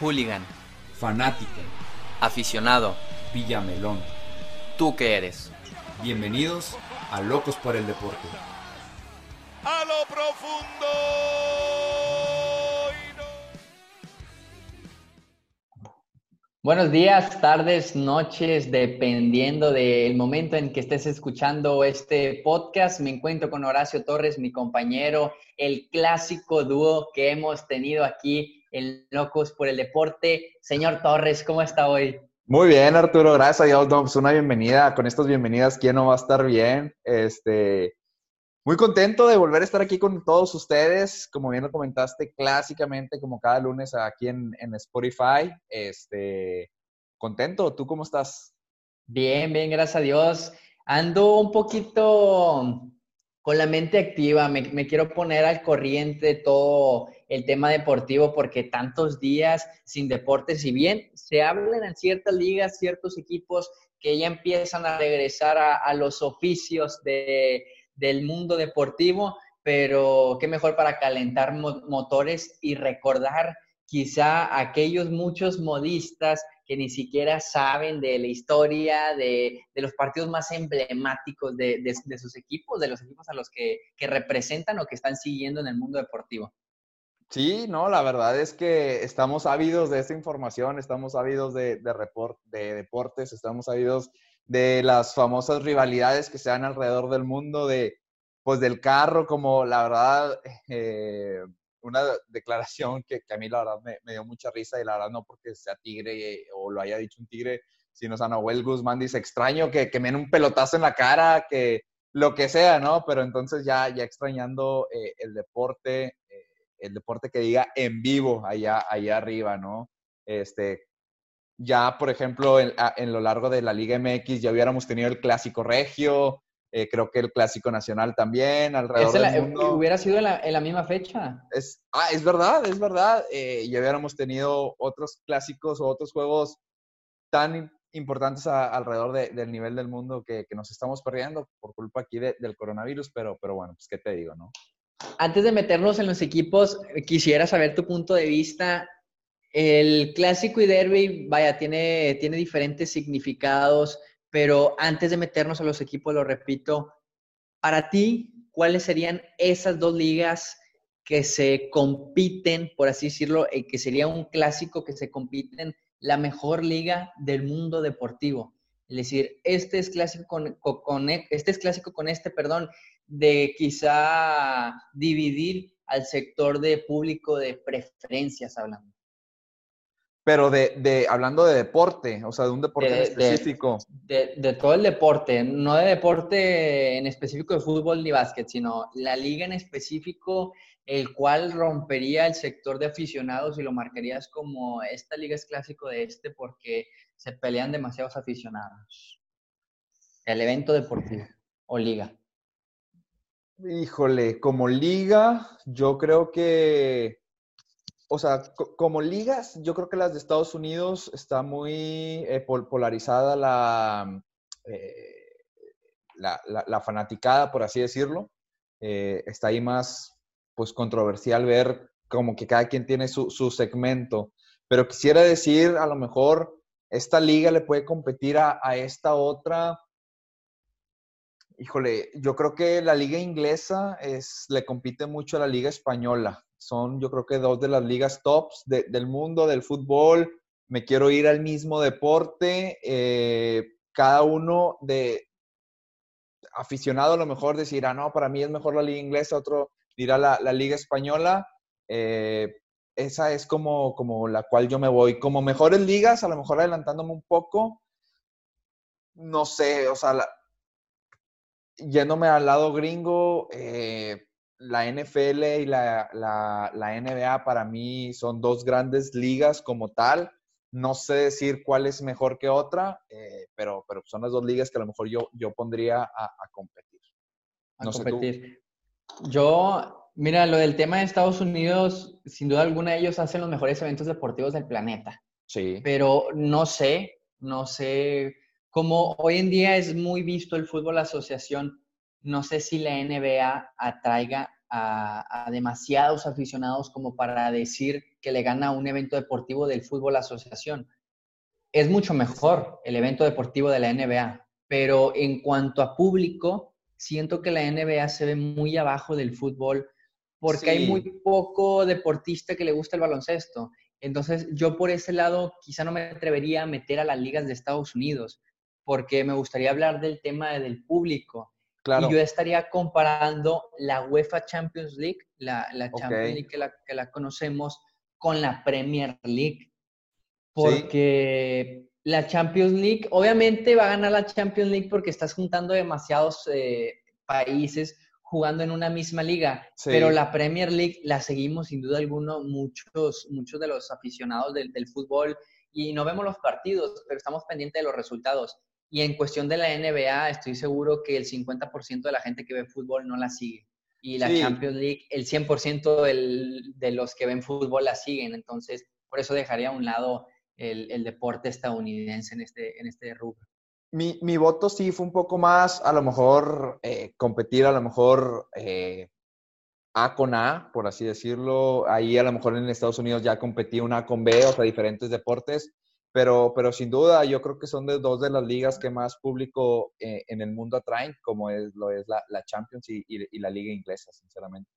Hooligan. Fanático. Aficionado. Villamelón. ¿Tú qué eres? Bienvenidos a Locos por el Deporte. A lo profundo. Buenos días, tardes, noches, dependiendo del momento en que estés escuchando este podcast. Me encuentro con Horacio Torres, mi compañero, el clásico dúo que hemos tenido aquí en Locos por el Deporte. Señor Torres, ¿cómo está hoy? Muy bien, Arturo, gracias a Dios. pues una bienvenida. Con estas bienvenidas, ¿quién no va a estar bien? Este, muy contento de volver a estar aquí con todos ustedes. Como bien lo comentaste, clásicamente, como cada lunes aquí en, en Spotify. Este, contento. ¿Tú cómo estás? Bien, bien, gracias a Dios. Ando un poquito con la mente activa. Me, quiero poner al corriente todo el tema deportivo porque tantos días sin deporte, si bien se hablan en ciertas ligas, ciertos equipos que ya empiezan a regresar a, los oficios de, del mundo deportivo, pero qué mejor para calentar motores y recordar quizá aquellos muchos modistas que ni siquiera saben de la historia, de, los partidos más emblemáticos de, sus equipos, de los equipos a los que, que representan o que están siguiendo en el mundo deportivo. Sí, no, la verdad es que estamos ávidos de esta información, estamos ávidos de, de, de deportes, estamos ávidos de las famosas rivalidades que se dan alrededor del mundo, de pues del carro, como la verdad, eh, una declaración que, a mí la verdad me, dio mucha risa y la verdad no porque sea tigre eh, o lo haya dicho un tigre, sino San Noel Guzmán dice, extraño que, que me den un pelotazo en la cara, que lo que sea, ¿no? Pero entonces ya, ya extrañando eh, el deporte, el deporte que diga en vivo allá, allá arriba, ¿no? Este, ya, por ejemplo, en, lo largo de la Liga MX ya hubiéramos tenido el Clásico Regio, eh, creo que el Clásico Nacional también, alrededor del mundo. ¿Hubiera sido en la, misma fecha? Es, ah, es verdad, es verdad. Eh, ya hubiéramos tenido otros clásicos o otros juegos tan importantes alrededor del nivel del mundo que, nos estamos perdiendo por culpa aquí del coronavirus, pero, pero bueno, pues qué te digo, ¿no? Antes de meternos en los equipos, quisiera saber tu punto de vista. El clásico y derby, vaya, tiene, tiene diferentes significados, pero antes de meternos a los equipos, lo repito, para ti, ¿cuáles serían esas dos ligas que se compiten, por así decirlo, eh, que sería un clásico que se compiten, la mejor liga del mundo deportivo? Es decir, este es clásico con, con este este, perdón, de quizá dividir al sector de público de preferencias hablando. Pero de, hablando de deporte, o sea, de un deporte específico. De, todo el deporte, no de deporte en específico de fútbol ni básquet, sino la liga en específico, el cual rompería el sector de aficionados y lo marcarías como esta liga es clásico de este porque se pelean demasiados aficionados. El evento deportivo o liga. Híjole, como liga, yo creo que, o sea, como ligas, yo creo que las de Estados Unidos está muy eh, polarizada la, eh, la, la, fanaticada, por así decirlo. Eh, está ahí más, pues, controversial ver como que cada quien tiene su, su segmento. Pero quisiera decir, a lo mejor, esta liga le puede competir a, a esta otra Híjole, yo creo que la liga inglesa es, le compite mucho a la liga española. Son, yo creo que dos de las ligas tops del mundo del fútbol. Me quiero ir al mismo deporte. Eh, cada uno de aficionado a lo mejor decirá, no, para mí es mejor la liga inglesa, otro dirá la, la liga española. Eh, esa es como, como la cual yo me voy. Como mejores ligas, a lo mejor adelantándome un poco, no sé, o sea, la, yéndome al lado gringo, eh, la NFL y la, NBA para mí son dos grandes ligas como tal. No sé decir cuál es mejor que otra, eh, pero, pero son las dos ligas que a lo mejor yo, yo pondría a, competir. a competir. Yo, mira, lo del tema de Estados Unidos, sin duda alguna ellos hacen los mejores eventos deportivos del planeta. Sí. Pero no sé, no sé como hoy en día es muy visto el fútbol asociación, no sé si la NBA atraiga a, demasiados aficionados como para decir que le gana un evento deportivo del fútbol asociación. Es mucho mejor el evento deportivo de la NBA, pero en cuanto a público, siento que la NBA se ve muy abajo del fútbol porque hay muy poco deportista que le gusta el baloncesto. Entonces, yo por ese lado quizá no me atrevería a meter a las ligas de Estados Unidos, porque me gustaría hablar del tema del público. Y yo estaría comparando la UEFA Champions League, la, Champions League que la, que la, conocemos, con la Premier League. Porque la Champions League, obviamente va a ganar la Champions League porque estás juntando demasiados eh, países jugando en una misma liga, pero la Premier League la seguimos sin duda alguna muchos, muchos de los aficionados del, del fútbol. Y no vemos los partidos, pero estamos pendientes de los resultados. Y en cuestión de la NBA, estoy seguro que el 50% de la gente que ve fútbol no la sigue. Y la Champions League, el 100% de los que ven fútbol la siguen. Entonces, por eso dejaría a un lado el, deporte estadounidense en este, en este rubro. Mi, mi, voto sí fue un poco más, a lo mejor, eh, competir, a lo mejor eh, A con A, por así decirlo. Ahí a lo mejor en Estados Unidos ya competí una A con B, o sea, diferentes deportes. Pero, pero sin duda, yo creo que son de dos de las ligas que más público eh, en el mundo atraen, como es, lo es la, la Champions y, y, la liga inglesa, sinceramente.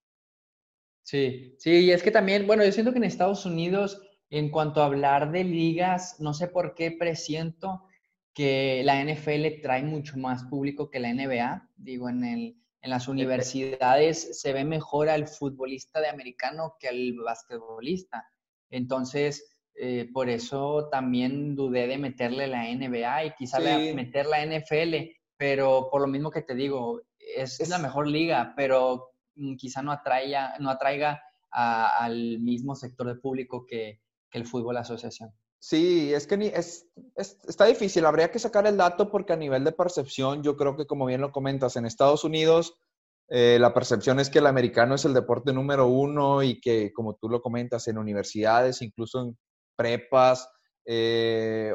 Sí, sí, y es que también, bueno, yo siento que en Estados Unidos, en cuanto a hablar de ligas, no sé por qué presiento que la NFL trae mucho más público que la NBA. Digo, en, el, en las universidades se ve mejor al futbolista de americano que al basquetbolista. Entonces, eh, por eso también dudé de meterle la NBA y quizá meter la NFL, pero por lo mismo que te digo, es, la mejor liga, pero mm, quizá no atraiga, no atraiga al mismo sector de público que, el fútbol asociación. Sí, es que ni, es, está difícil. Habría que sacar el dato porque a nivel de percepción, yo creo que como bien lo comentas, en Estados Unidos eh, la percepción es que el americano es el deporte número uno y que, como tú lo comentas, en universidades, incluso en prepas, eh,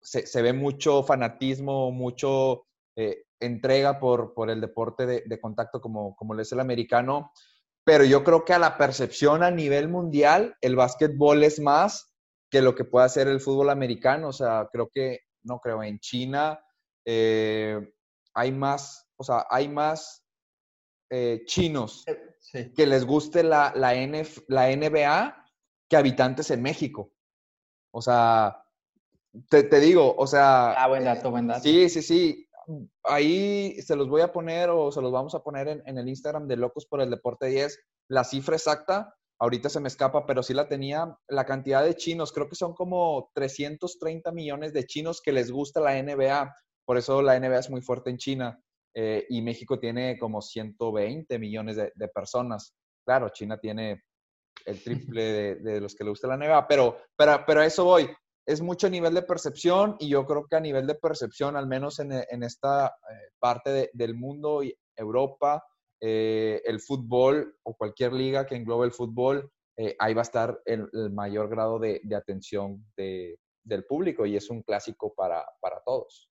se, ve mucho fanatismo, mucho eh, entrega por, por, el deporte de, contacto como, como lo es el americano, pero yo creo que a la percepción a nivel mundial, el básquetbol es más que lo que puede hacer el fútbol americano, o sea, creo que, no creo, en China eh, hay más, o sea, hay más chinos que les guste la, la, la NBA que habitantes en México. O sea, te, digo, o sea... Ah, buen dato, buen dato. Sí, sí, sí. Ahí se los voy a poner o se los vamos a poner en, el Instagram de Locos por el Deporte 10, la cifra exacta. Ahorita se me escapa, pero sí la tenía. La cantidad de chinos, creo que son como 330 millones de chinos que les gusta la NBA. Por eso la NBA es muy fuerte en China. Eh, y México tiene como 120 millones de, de personas. Claro, China tiene el triple de, los que le gusta la NBA, pero, pero, pero a eso voy. Es mucho nivel de percepción y yo creo que a nivel de percepción, al menos en, esta eh, parte del mundo, Europa, eh, el fútbol o cualquier liga que englobe el fútbol, eh, ahí va a estar el, mayor grado de, atención del público y es un clásico para, para todos.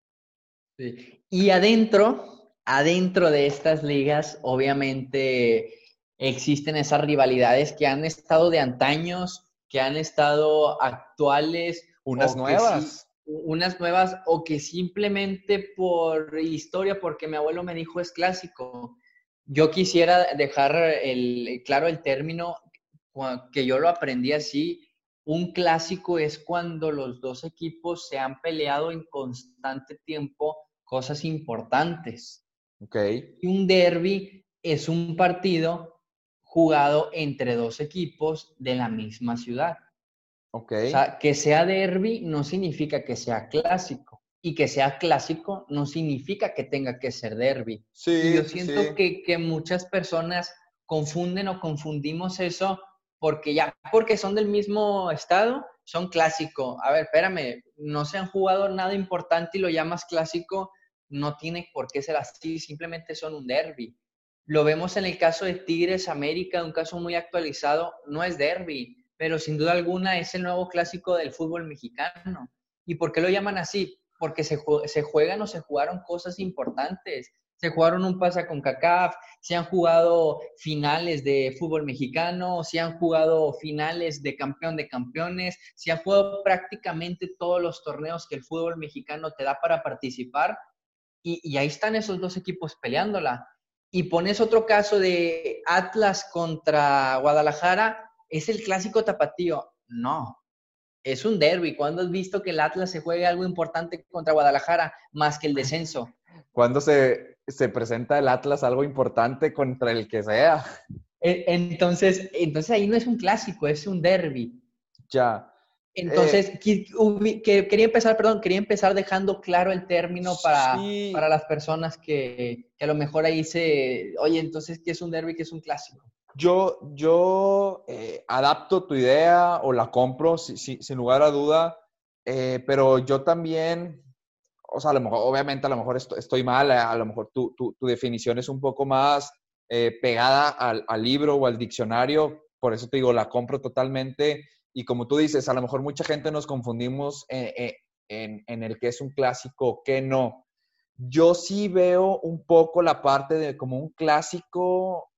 Y adentro, adentro de estas ligas, obviamente existen esas rivalidades que han estado de antaños, que han estado actuales. Unas nuevas. unas nuevas o que simplemente por historia, porque mi abuelo me dijo es clásico. Yo quisiera dejar el, claro el término que yo lo aprendí así. Un clásico es cuando los dos equipos se han peleado en constante tiempo cosas importantes. Okay. Y un derby es un partido jugado entre dos equipos de la misma ciudad. Ok. O sea, que sea derby no significa que sea clásico. Y que sea clásico no significa que tenga que ser derby. Sí, yo siento que, que muchas personas confunden o confundimos eso porque ya, porque son del mismo estado, son clásico. A ver, espérame, no se han jugado nada importante y lo llamas clásico, no tiene por qué ser así, simplemente son un derby. Lo vemos en el caso de Tigres América, un caso muy actualizado, no es derby, pero sin duda alguna es el nuevo clásico del fútbol mexicano. ¿Y por qué lo llaman así? Porque se, juegan o se jugaron cosas importantes. se jugaron un pasa con CACAF, se han jugado finales de fútbol mexicano, se han jugado finales de campeón de campeones, se han jugado prácticamente todos los torneos que el fútbol mexicano te da para participar y ahí están esos dos equipos peleándola. Y pones otro caso de Atlas contra Guadalajara, es el clásico tapatío. No, es un derby. ¿Cuándo has visto que el Atlas se juegue algo importante contra Guadalajara más que el descenso? ¿Cuándo se, se presenta el Atlas algo importante contra el que sea? E, entonces, entonces ahí no es un clásico, es un derby. Ya. Entonces, que, que, quería empezar, perdón, quería empezar dejando claro el término para, Sí. para las personas que, que a lo mejor ahí se, oye, entonces, ¿qué es un derby? ¿Qué es un clásico? Yo, yo eh, adapto tu idea o la compro si- si- sin lugar a duda, eh, pero yo también, o sea, a lo mejor, obviamente a lo mejor esto- estoy mal, a, lo mejor tu, tu- tu definición es un poco más eh, pegada al, al libro o al diccionario, por eso te digo, la compro totalmente. Y como tú dices, a lo mejor mucha gente nos confundimos en, en- en- el que es un clásico, que no. Yo sí veo un poco la parte de como un clásico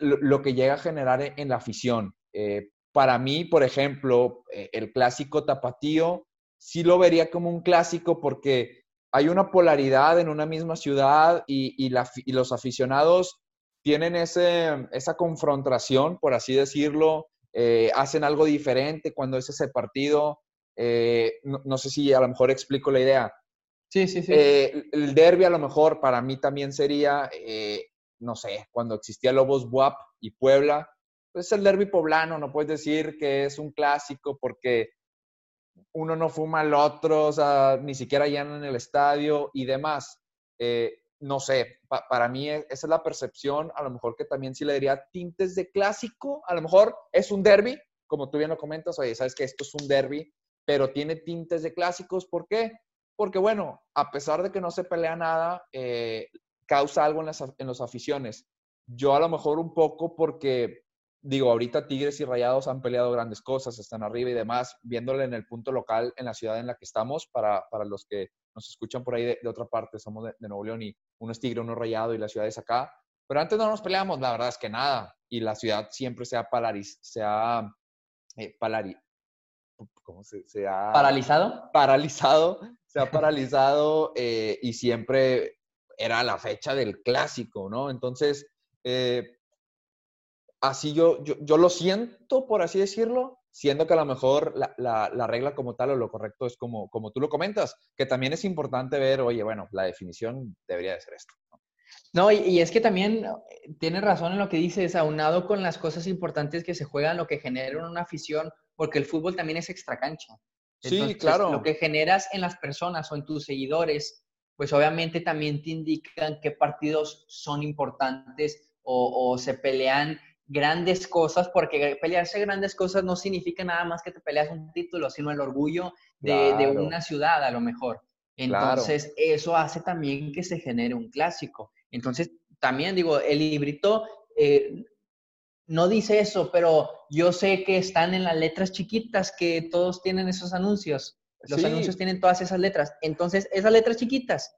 lo, lo que llega a generar en, en la afición. Eh, para mí, por ejemplo, eh, el clásico tapatío, sí lo vería como un clásico porque hay una polaridad en una misma ciudad y, los aficionados tienen esa confrontación, por así decirlo, eh, hacen algo diferente cuando es ese partido. Eh, no, no sé si a lo mejor explico la idea. Sí, sí, sí. Eh, el derby a lo mejor para mí también sería, eh, no sé, cuando existía Lobos Buap y Puebla, pues el derby poblano, no puedes decir que es un clásico porque uno no fuma al otro, o sea, ni siquiera llenan el estadio y demás. Eh, no sé, pa- para mí e- esa es la percepción, a lo mejor que también sí le diría tintes de clásico, a lo mejor es un derby, como tú bien lo comentas, oye, sabes que esto es un derby, pero tiene tintes de clásicos, ¿por qué? Porque bueno, a pesar de que no se pelea nada, eh, causa algo en las, las aficiones. Yo a lo mejor un poco porque, digo, ahorita Tigres y Rayados han peleado grandes cosas, están arriba y demás, viéndole en el punto local, en la ciudad en la que estamos, para, para los que nos escuchan por ahí de, de otra parte, somos de, de Nuevo León y uno es Tigre, uno es Rayado y la ciudad es acá. Pero antes no nos peleamos, la verdad es que nada. Y la ciudad siempre se ha, palariz, se ha eh, palari- ¿cómo se, se ha ¿Paralizado? paralizado, se ha paralizado eh, y siempre era la fecha del clásico, ¿no? Entonces, eh, así yo, yo, yo lo siento, por así decirlo, siendo que a lo mejor la, la- la regla como tal o lo correcto es como, como tú lo comentas, que también es importante ver, oye, bueno, la definición debería de ser esto. ¿no? Y, y es que también eh, tienes razón en lo que dices, aunado con las cosas importantes que se juegan, lo que genera una afición, porque el fútbol también es extracancha. Sí, Entonces, claro. Lo que generas en las personas o en tus seguidores, pues obviamente también te indican qué partidos son importantes o, o se pelean grandes cosas, porque pelearse grandes cosas no significa nada más que te peleas un título, sino el orgullo de, una ciudad a lo mejor. Claro. Entonces, eso hace también que se genere un clásico. Entonces, también digo, el librito eh, no dice eso, pero yo sé que están en las letras chiquitas que todos tienen esos anuncios. Los Sí. anuncios tienen todas esas letras. Entonces, esas letras chiquitas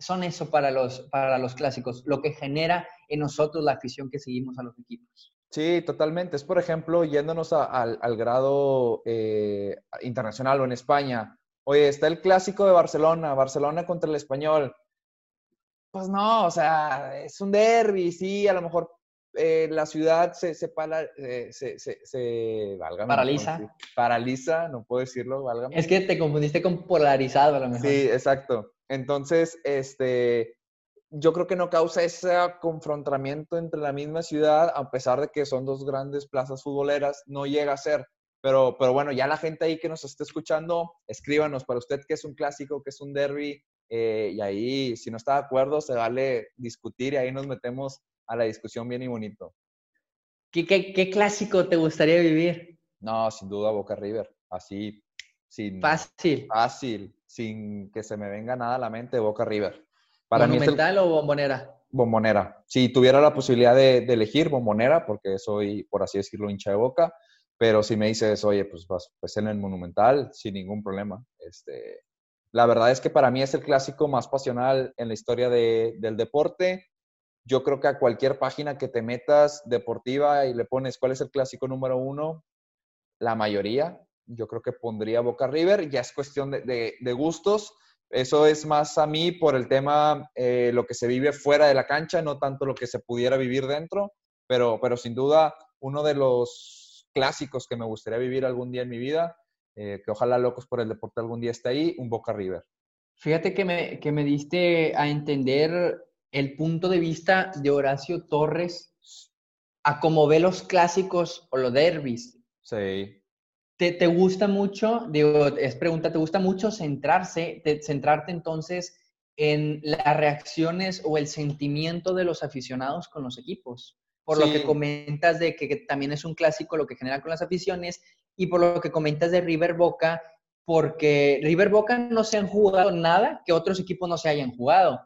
son eso para los, para los clásicos, lo que genera en nosotros la afición que seguimos a los equipos. Sí, totalmente. Es, por ejemplo, yéndonos a- al, al grado eh, internacional o en España. Oye, está el clásico de Barcelona, Barcelona contra el español. Pues no, o sea, es un derby, sí, a lo mejor eh, la ciudad se, se, pala- eh, se, se, se- válgame, Paraliza. no, paraliza, no puedo decirlo, válgame. Es que te confundiste con polarizado a lo mejor. Sí, exacto. Entonces, este, yo creo que no causa ese confrontamiento entre la misma ciudad, a pesar de que son dos grandes plazas futboleras, no llega a ser. Pero, pero bueno, ya la gente ahí que nos esté escuchando, escríbanos para usted qué es un clásico, qué es un derby, eh, y ahí, si no está de acuerdo, se vale discutir y ahí nos metemos a la discusión bien y bonito. ¿Qué, qué, qué clásico te gustaría vivir? No, sin duda Boca River, así, sin Fácil. fácil, sin que se me venga nada a la mente, Boca River. Para mí es el- ¿Monumental o bombonera? Bombonera. Si tuviera la posibilidad de, de elegir Bombonera, porque soy, por así decirlo, hincha de boca, pero si me dices, oye, pues vas pues en el Monumental, sin ningún problema. Este, La verdad es que para mí es el clásico más pasional en la historia del deporte. Yo creo que a cualquier página que te metas deportiva y le pones cuál es el clásico número uno, la mayoría, yo creo que pondría Boca River. Ya es cuestión de, gustos. Eso es más a mí por el tema, eh, lo que se vive fuera de la cancha, no tanto lo que se pudiera vivir dentro, pero, pero sin duda uno de los clásicos que me gustaría vivir algún día en mi vida eh, que ojalá Locos por el Deporte algún día esté ahí, un Boca River. Fíjate que me, que me diste a entender el punto de vista de Horacio Torres a cómo ve los clásicos o los derbis. Sí. ¿Te, ¿Te, gusta mucho, digo, es pregunta, ¿te gusta mucho centrarse, centrarte entonces en las reacciones o el sentimiento de los aficionados con los equipos? Por lo que comentas de que, que, también es un clásico lo que genera con las aficiones y por lo que comentas de River Boca, porque River Boca no se han jugado nada que otros equipos no se hayan jugado,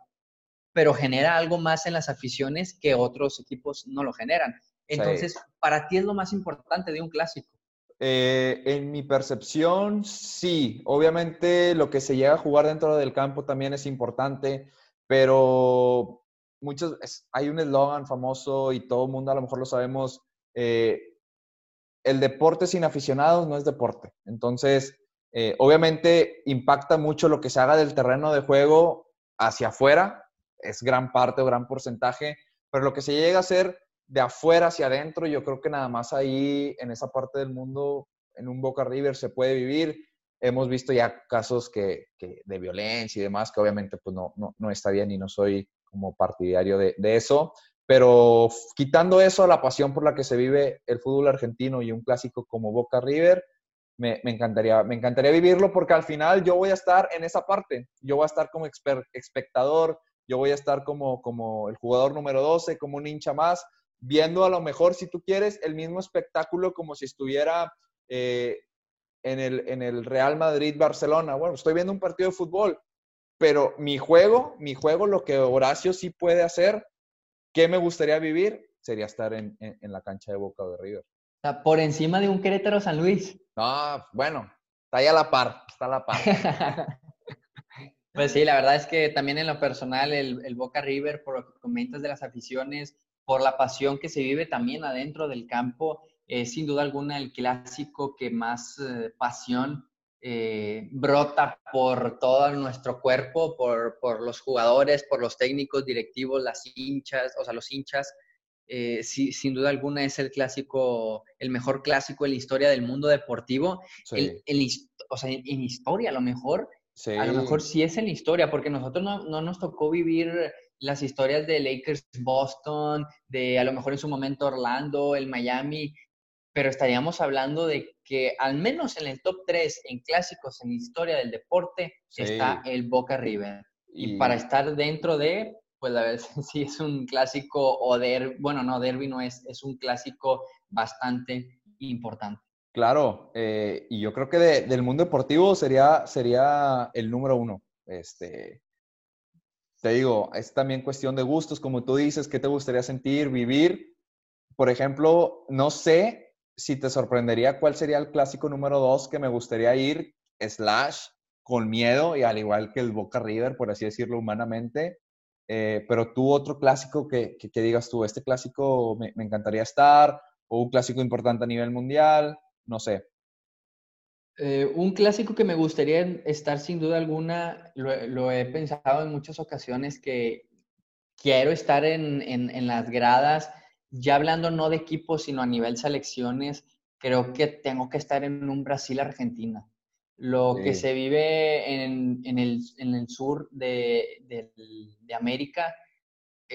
pero genera algo más en las aficiones que otros equipos no lo generan. Entonces, para ti es lo más importante de un clásico. Eh, en mi percepción, sí. Obviamente lo que se llega a jugar dentro del campo también es importante, pero muchos, hay un eslogan famoso y todo el mundo a lo mejor lo sabemos, eh, el deporte sin aficionados no es deporte. Entonces, eh, obviamente impacta mucho lo que se haga del terreno de juego hacia afuera, es gran parte o gran porcentaje, pero lo que se llega a hacer de afuera hacia adentro, yo creo que nada más ahí, en esa parte del mundo, en un Boca River se puede vivir. Hemos visto ya casos que, de violencia y demás, que obviamente pues no, no, está bien y no soy como partidario de, de eso, pero quitando eso, la pasión por la que se vive el fútbol argentino y un clásico como Boca River, me, encantaría, me encantaría vivirlo porque al final yo voy a estar en esa parte. Yo voy a estar como espectador, yo voy a estar como, como el jugador número 12, como un hincha más, viendo a lo mejor, si tú quieres, el mismo espectáculo como si estuviera eh, en, el, en el Real Madrid-Barcelona. Bueno, estoy viendo un partido de fútbol, pero mi juego, mi juego, lo que Horacio sí puede hacer ¿Qué me gustaría vivir? Sería estar en, la cancha de Boca de River. por encima de un Querétaro San Luis. No, bueno, está ahí a la par, está a la par. pues sí, la verdad es que también en lo personal, el, Boca River, por lo que comentas de las aficiones, por la pasión que se vive también adentro del campo, es sin duda alguna el clásico que más eh, pasión eh, brota por todo nuestro cuerpo, por, por, los jugadores, por los técnicos, directivos, las hinchas, o sea, los hinchas. Eh, sin duda alguna es el clásico, el mejor clásico en la historia del mundo deportivo. o sea, en, historia, a lo mejor, a lo mejor sí es en la historia, porque nosotros no, no nos tocó vivir las historias de Lakers Boston, de a lo mejor en su momento Orlando, el Miami, pero estaríamos hablando de que al menos en el top 3 en clásicos en la historia del deporte está el Boca River. Y, para estar dentro de, pues a ver si es un clásico o derby, bueno, no, derby no es, es un clásico bastante importante. Claro, eh, y yo creo que del mundo deportivo sería, sería el número uno. Este, te digo, es también cuestión de gustos, como tú dices, ¿qué te gustaría sentir, vivir? Por ejemplo, no sé si te sorprendería cuál sería el clásico número dos que me gustaría ir, slash, con miedo, y al igual que el Boca River, por así decirlo humanamente. Eh, pero tú otro clásico que, que, digas tú, este clásico me, encantaría estar, o un clásico importante a nivel mundial, no sé. Eh, un clásico que me gustaría estar sin duda alguna, lo, he pensado en muchas ocasiones, que quiero estar en, en, en las gradas ya hablando no de equipos, sino a nivel selecciones, creo que tengo que estar en un Brasil-Argentina. Lo que se vive en, el, sur de, América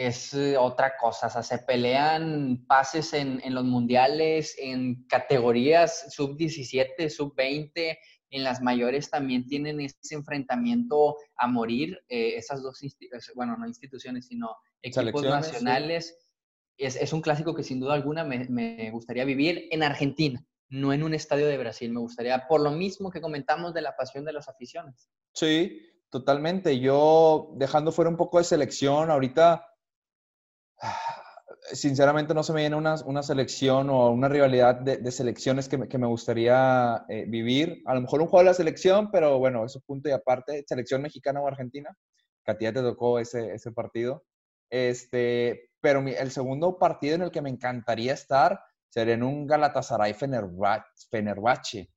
es eh, otra cosa. O sea, se pelean pases en, los mundiales, en categorías sub-17, sub-20, en las mayores también tienen ese enfrentamiento a morir. Eh, esas dos, bueno, no instituciones, sino equipos nacionales es, un clásico que sin duda alguna me, gustaría vivir en Argentina, no en un estadio de Brasil. Me gustaría, por lo mismo que comentamos de la pasión de las aficiones. Sí, totalmente. Yo, dejando fuera un poco de selección, ahorita sinceramente no se me viene una, una selección o una rivalidad de, de selecciones que me, que me gustaría eh, vivir. A lo mejor un juego de la selección, pero bueno, eso punto y aparte. Selección mexicana o argentina, que a ti ya te tocó ese, ese partido. Este, pero mi- el segundo partido en el que me encantaría estar sería en un Galatasaray Fenerbahce, Fenerbahce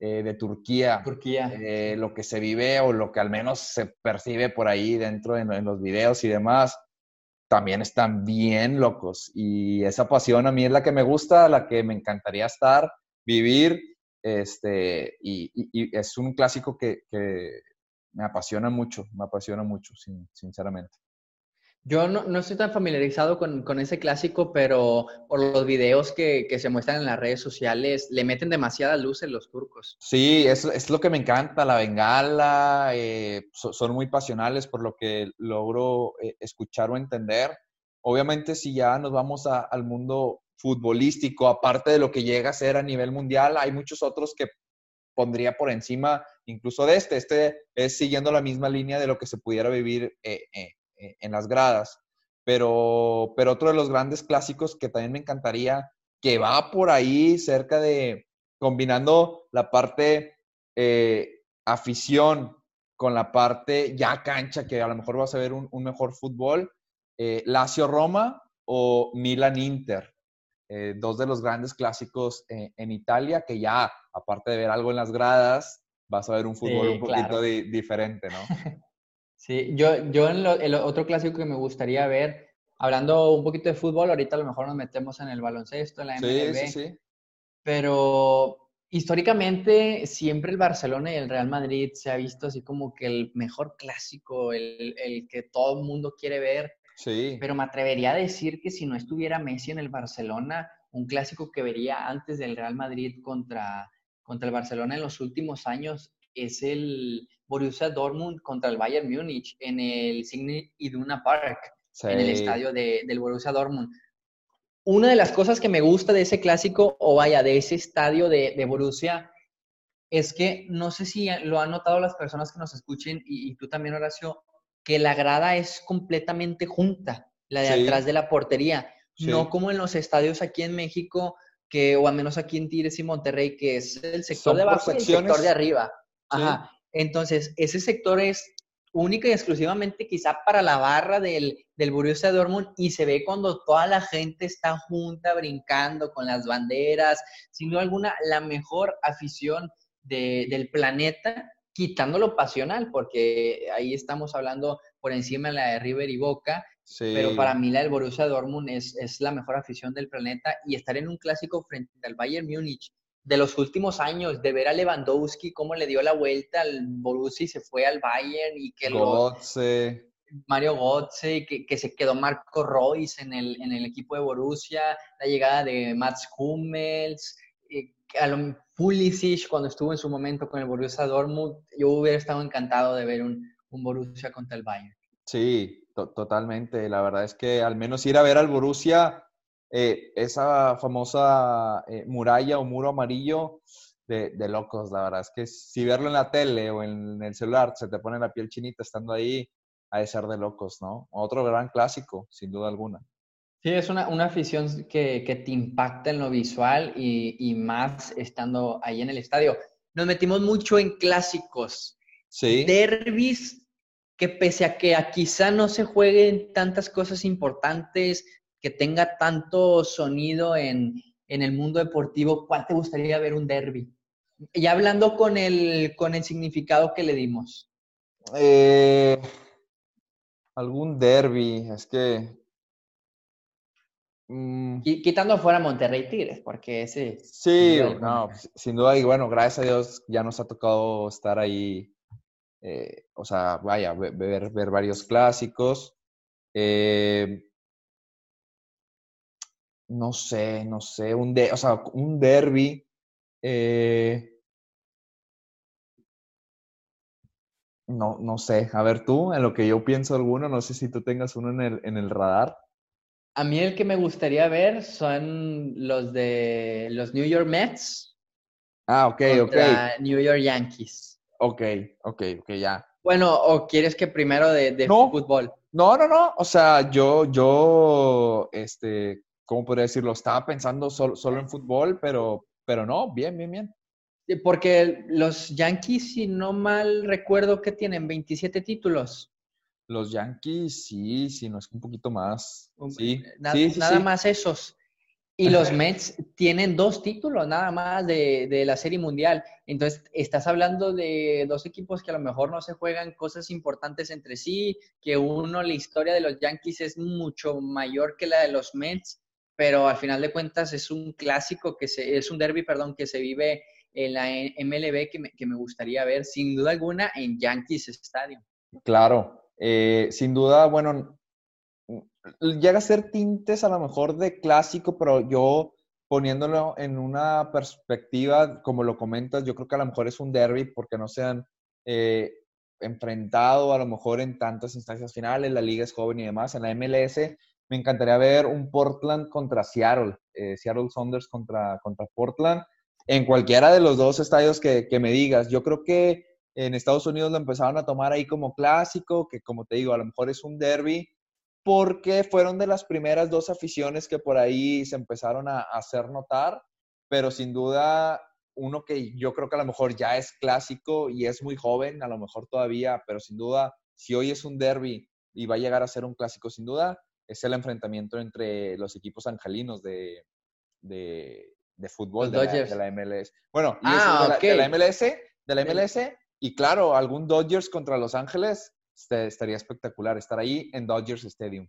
eh, de Turquía. Turquía. Eh, lo que se vive o lo que al menos se percibe por ahí dentro en, en los videos y demás, también están bien locos. Y esa pasión a mí es la que me gusta, la que me encantaría estar, vivir. Este, y, y- y es un clásico que, que me apasiona mucho, me apasiona mucho, sin- sinceramente. Yo no, no estoy tan familiarizado con, con ese clásico, pero por los videos que, que se muestran en las redes sociales, le meten demasiada luz en los turcos. Sí, es, es lo que me encanta, la bengala, eh, so- son muy pasionales por lo que logro eh, escuchar o entender. Obviamente, si ya nos vamos a- al mundo futbolístico, aparte de lo que llega a ser a nivel mundial, hay muchos otros que pondría por encima incluso de este. Este es siguiendo la misma línea de lo que se pudiera vivir eh, eh, en las gradas. Pero, pero otro de los grandes clásicos que también me encantaría, que va por ahí cerca de, combinando la parte eh, afición con la parte ya cancha, que a lo mejor vas a ver un, un mejor fútbol, eh, Lazio-Roma o Milan-Inter. Eh, dos de los grandes clásicos eh, en Italia, que ya, aparte de ver algo en las gradas, vas a ver un fútbol Sí, un poquito claro. di- diferente, ¿no? Sí, yo, yo en lo- el otro clásico que me gustaría ver, hablando un poquito de fútbol, ahorita a lo mejor nos metemos en el baloncesto, en la Sí, MLB, sí, sí. pero históricamente siempre el Barcelona y el Real Madrid se ha visto así como que el mejor clásico, el, el que todo el mundo quiere ver. Sí. Pero me atrevería a decir que si no estuviera Messi en el Barcelona, un clásico que vería antes del Real Madrid contra, contra el Barcelona en los últimos años es el Borussia Dortmund contra el Bayern Múnich en el Signal Iduna Park, en el estadio de- del Borussia Dortmund. Una de las cosas que me gusta de ese clásico, o vaya, de ese estadio de, de Borussia, es que no sé si lo han notado las personas que nos escuchen y, y tú también, Horacio, que la grada es completamente junta, la de Sí. atrás de la portería, Sí. no como en los estadios aquí en México, que, o al menos aquí en Tigres y Monterrey, que es el sector de abajo y el sector de arriba. Sí. Entonces, ese sector es única y exclusivamente quizá para la barra del, del Borussia Dortmund y se ve cuando toda la gente está junta brincando con las banderas, sin duda alguna la mejor afición de- del planeta, quitando lo pasional, porque ahí estamos hablando por encima de la de River y Boca, Sí. pero para mí la del Borussia Dortmund es, es la mejor afición del planeta y estar en un clásico frente al Bayern Múnich de los últimos años, de ver a Lewandowski cómo le dio la vuelta al Borussia y se fue al Bayern y que lo, Götze. Mario Götze, que, que se quedó Marco Reus en el, en el equipo de Borussia, la llegada de Mats Hummels, eh, a lo- Pulisic cuando estuvo en su momento con el Borussia Dortmund, yo hubiera estado encantado de ver un, un Borussia contra el Bayern. Sí, to- totalmente. La verdad es que al menos ir a ver al Borussia, eh, esa famosa eh, muralla o muro amarillo de, de locos, la verdad es que si verlo en la tele o en el celular se te pone la piel chinita estando ahí, ha de ser de locos, ¿no? Otro gran clásico, sin duda alguna. Sí, es una, una afición que, que te impacta en lo visual y, y más estando ahí en el estadio. Nos metimos mucho en clásicos, Sí, derbis, que pese a que a quizá no se jueguen tantas cosas importantes, que tenga tanto sonido en, en el mundo deportivo, ¿cuál te gustaría ver un derby? Ya hablando con el, con el significado que le dimos. Eh, algún derby, es que... mm, Qui- Quitando fuera Monterrey Tigres, porque ese... Sí, sin no, s- sin duda, y bueno, gracias a Dios ya nos ha tocado estar ahí, eh, o sea, vaya, ve- ver, ver varios clásicos. Eh, no sé, no sé, un de, o sea, un derby. eh, no, no sé, a ver tú, en lo que yo pienso alguno, no sé si tú tengas uno en el, en el radar. A mí el que me gustaría ver son los de los New York Mets Ah, ok, ok. New York Yankees. Ok, ok, ok, ya. Bueno, ¿o quieres que primero de, de No. fútbol? No, no, no. O sea, yo, yo, este, ¿cómo podría decirlo? Estaba pensando solo, solo en fútbol, pero, pero no, bien, bien, bien. Porque los Yankees, si no mal recuerdo, que tienen 27 títulos. Los Yankees, sí, sí, no es un poquito más. Sí, Na- sí, sí, nada sí. más esos. Y los Mets tienen dos títulos nada más de, de la Serie Mundial. Entonces, estás hablando de dos equipos que a lo mejor no se juegan cosas importantes entre sí, que uno, la historia de los Yankees es mucho mayor que la de los Mets, pero al final de cuentas es un clásico que se, es un derby, perdón, que se vive en la MLB que me, que me gustaría ver, sin duda alguna, en Yankees Stadium. Claro, eh, sin duda, bueno, mm, llega a ser tintes a lo mejor de clásico, pero yo poniéndolo en una perspectiva, como lo comentas, yo creo que a lo mejor es un derby porque no se han eh, enfrentado a lo mejor en tantas instancias finales, la liga es joven y demás. En la MLS me encantaría ver un Portland contra Seattle, eh, Seattle Saunders contra, contra Portland, en cualquiera de los dos estadios que, que me digas. Yo creo que en Estados Unidos lo empezaron a tomar ahí como clásico, que como te digo, a lo mejor es un derby, porque fueron de las primeras dos aficiones que por ahí se empezaron a, hacer notar, pero sin duda uno que yo creo que a lo mejor ya es clásico y es muy joven, a lo mejor todavía, pero sin duda, si hoy es un derby y va a llegar a ser un clásico, sin duda, es el enfrentamiento entre los equipos angelinos de, de, de fútbol de la, Dodgers. de la MLS. Bueno, y Ah, de, la, de la ok. MLS, de la MLS, y claro, algún Dodgers contra Los Ángeles este, estaría espectacular estar ahí en Dodgers Stadium.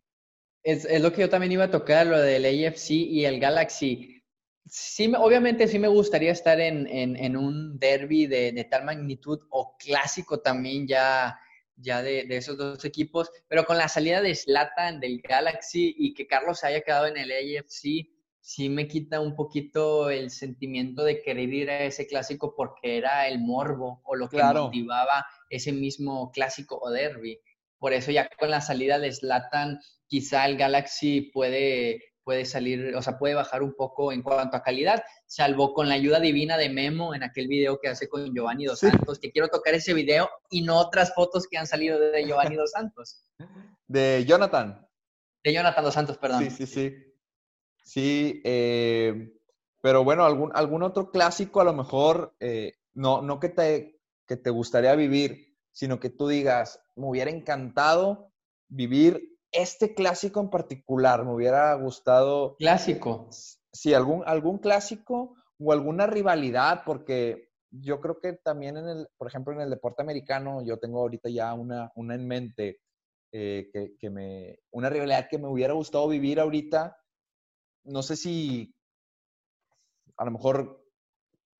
Es, es lo que yo también iba a tocar, lo del AFC y el Galaxy. Sí, me- obviamente sí me gustaría estar en, en- en un derby de, de tal magnitud o clásico también ya, ya de, de esos dos equipos, pero con la salida de Zlatan del Galaxy y que Carlos haya quedado en el AFC, sí me quita un poquito el sentimiento de querer ir a ese clásico porque era el morbo o lo que Claro. motivaba ese mismo clásico o derby. Por eso ya con la salida de Zlatan, quizá el Galaxy puede, puede salir, o sea, puede bajar un poco en cuanto a calidad, salvo con la ayuda divina de Memo en aquel video que hace con Giovanni Dos Sí. Santos, que quiero tocar ese video y no otras fotos que han salido de Giovanni Dos Santos, De Jonathan. de Jonathan Dos Santos, perdón. Sí, sí, sí. Sí, eh, pero bueno, algún, algún otro clásico a lo mejor, eh, no, no que te, que te gustaría vivir, sino que tú digas, me hubiera encantado vivir este clásico en particular, me hubiera gustado, Clásico. sí, algún, algún clásico o alguna rivalidad, porque yo creo que también en el, por ejemplo, en el deporte americano, yo tengo ahorita ya una, una en mente, eh, que, que me, una rivalidad que me hubiera gustado vivir ahorita, no sé si a lo mejor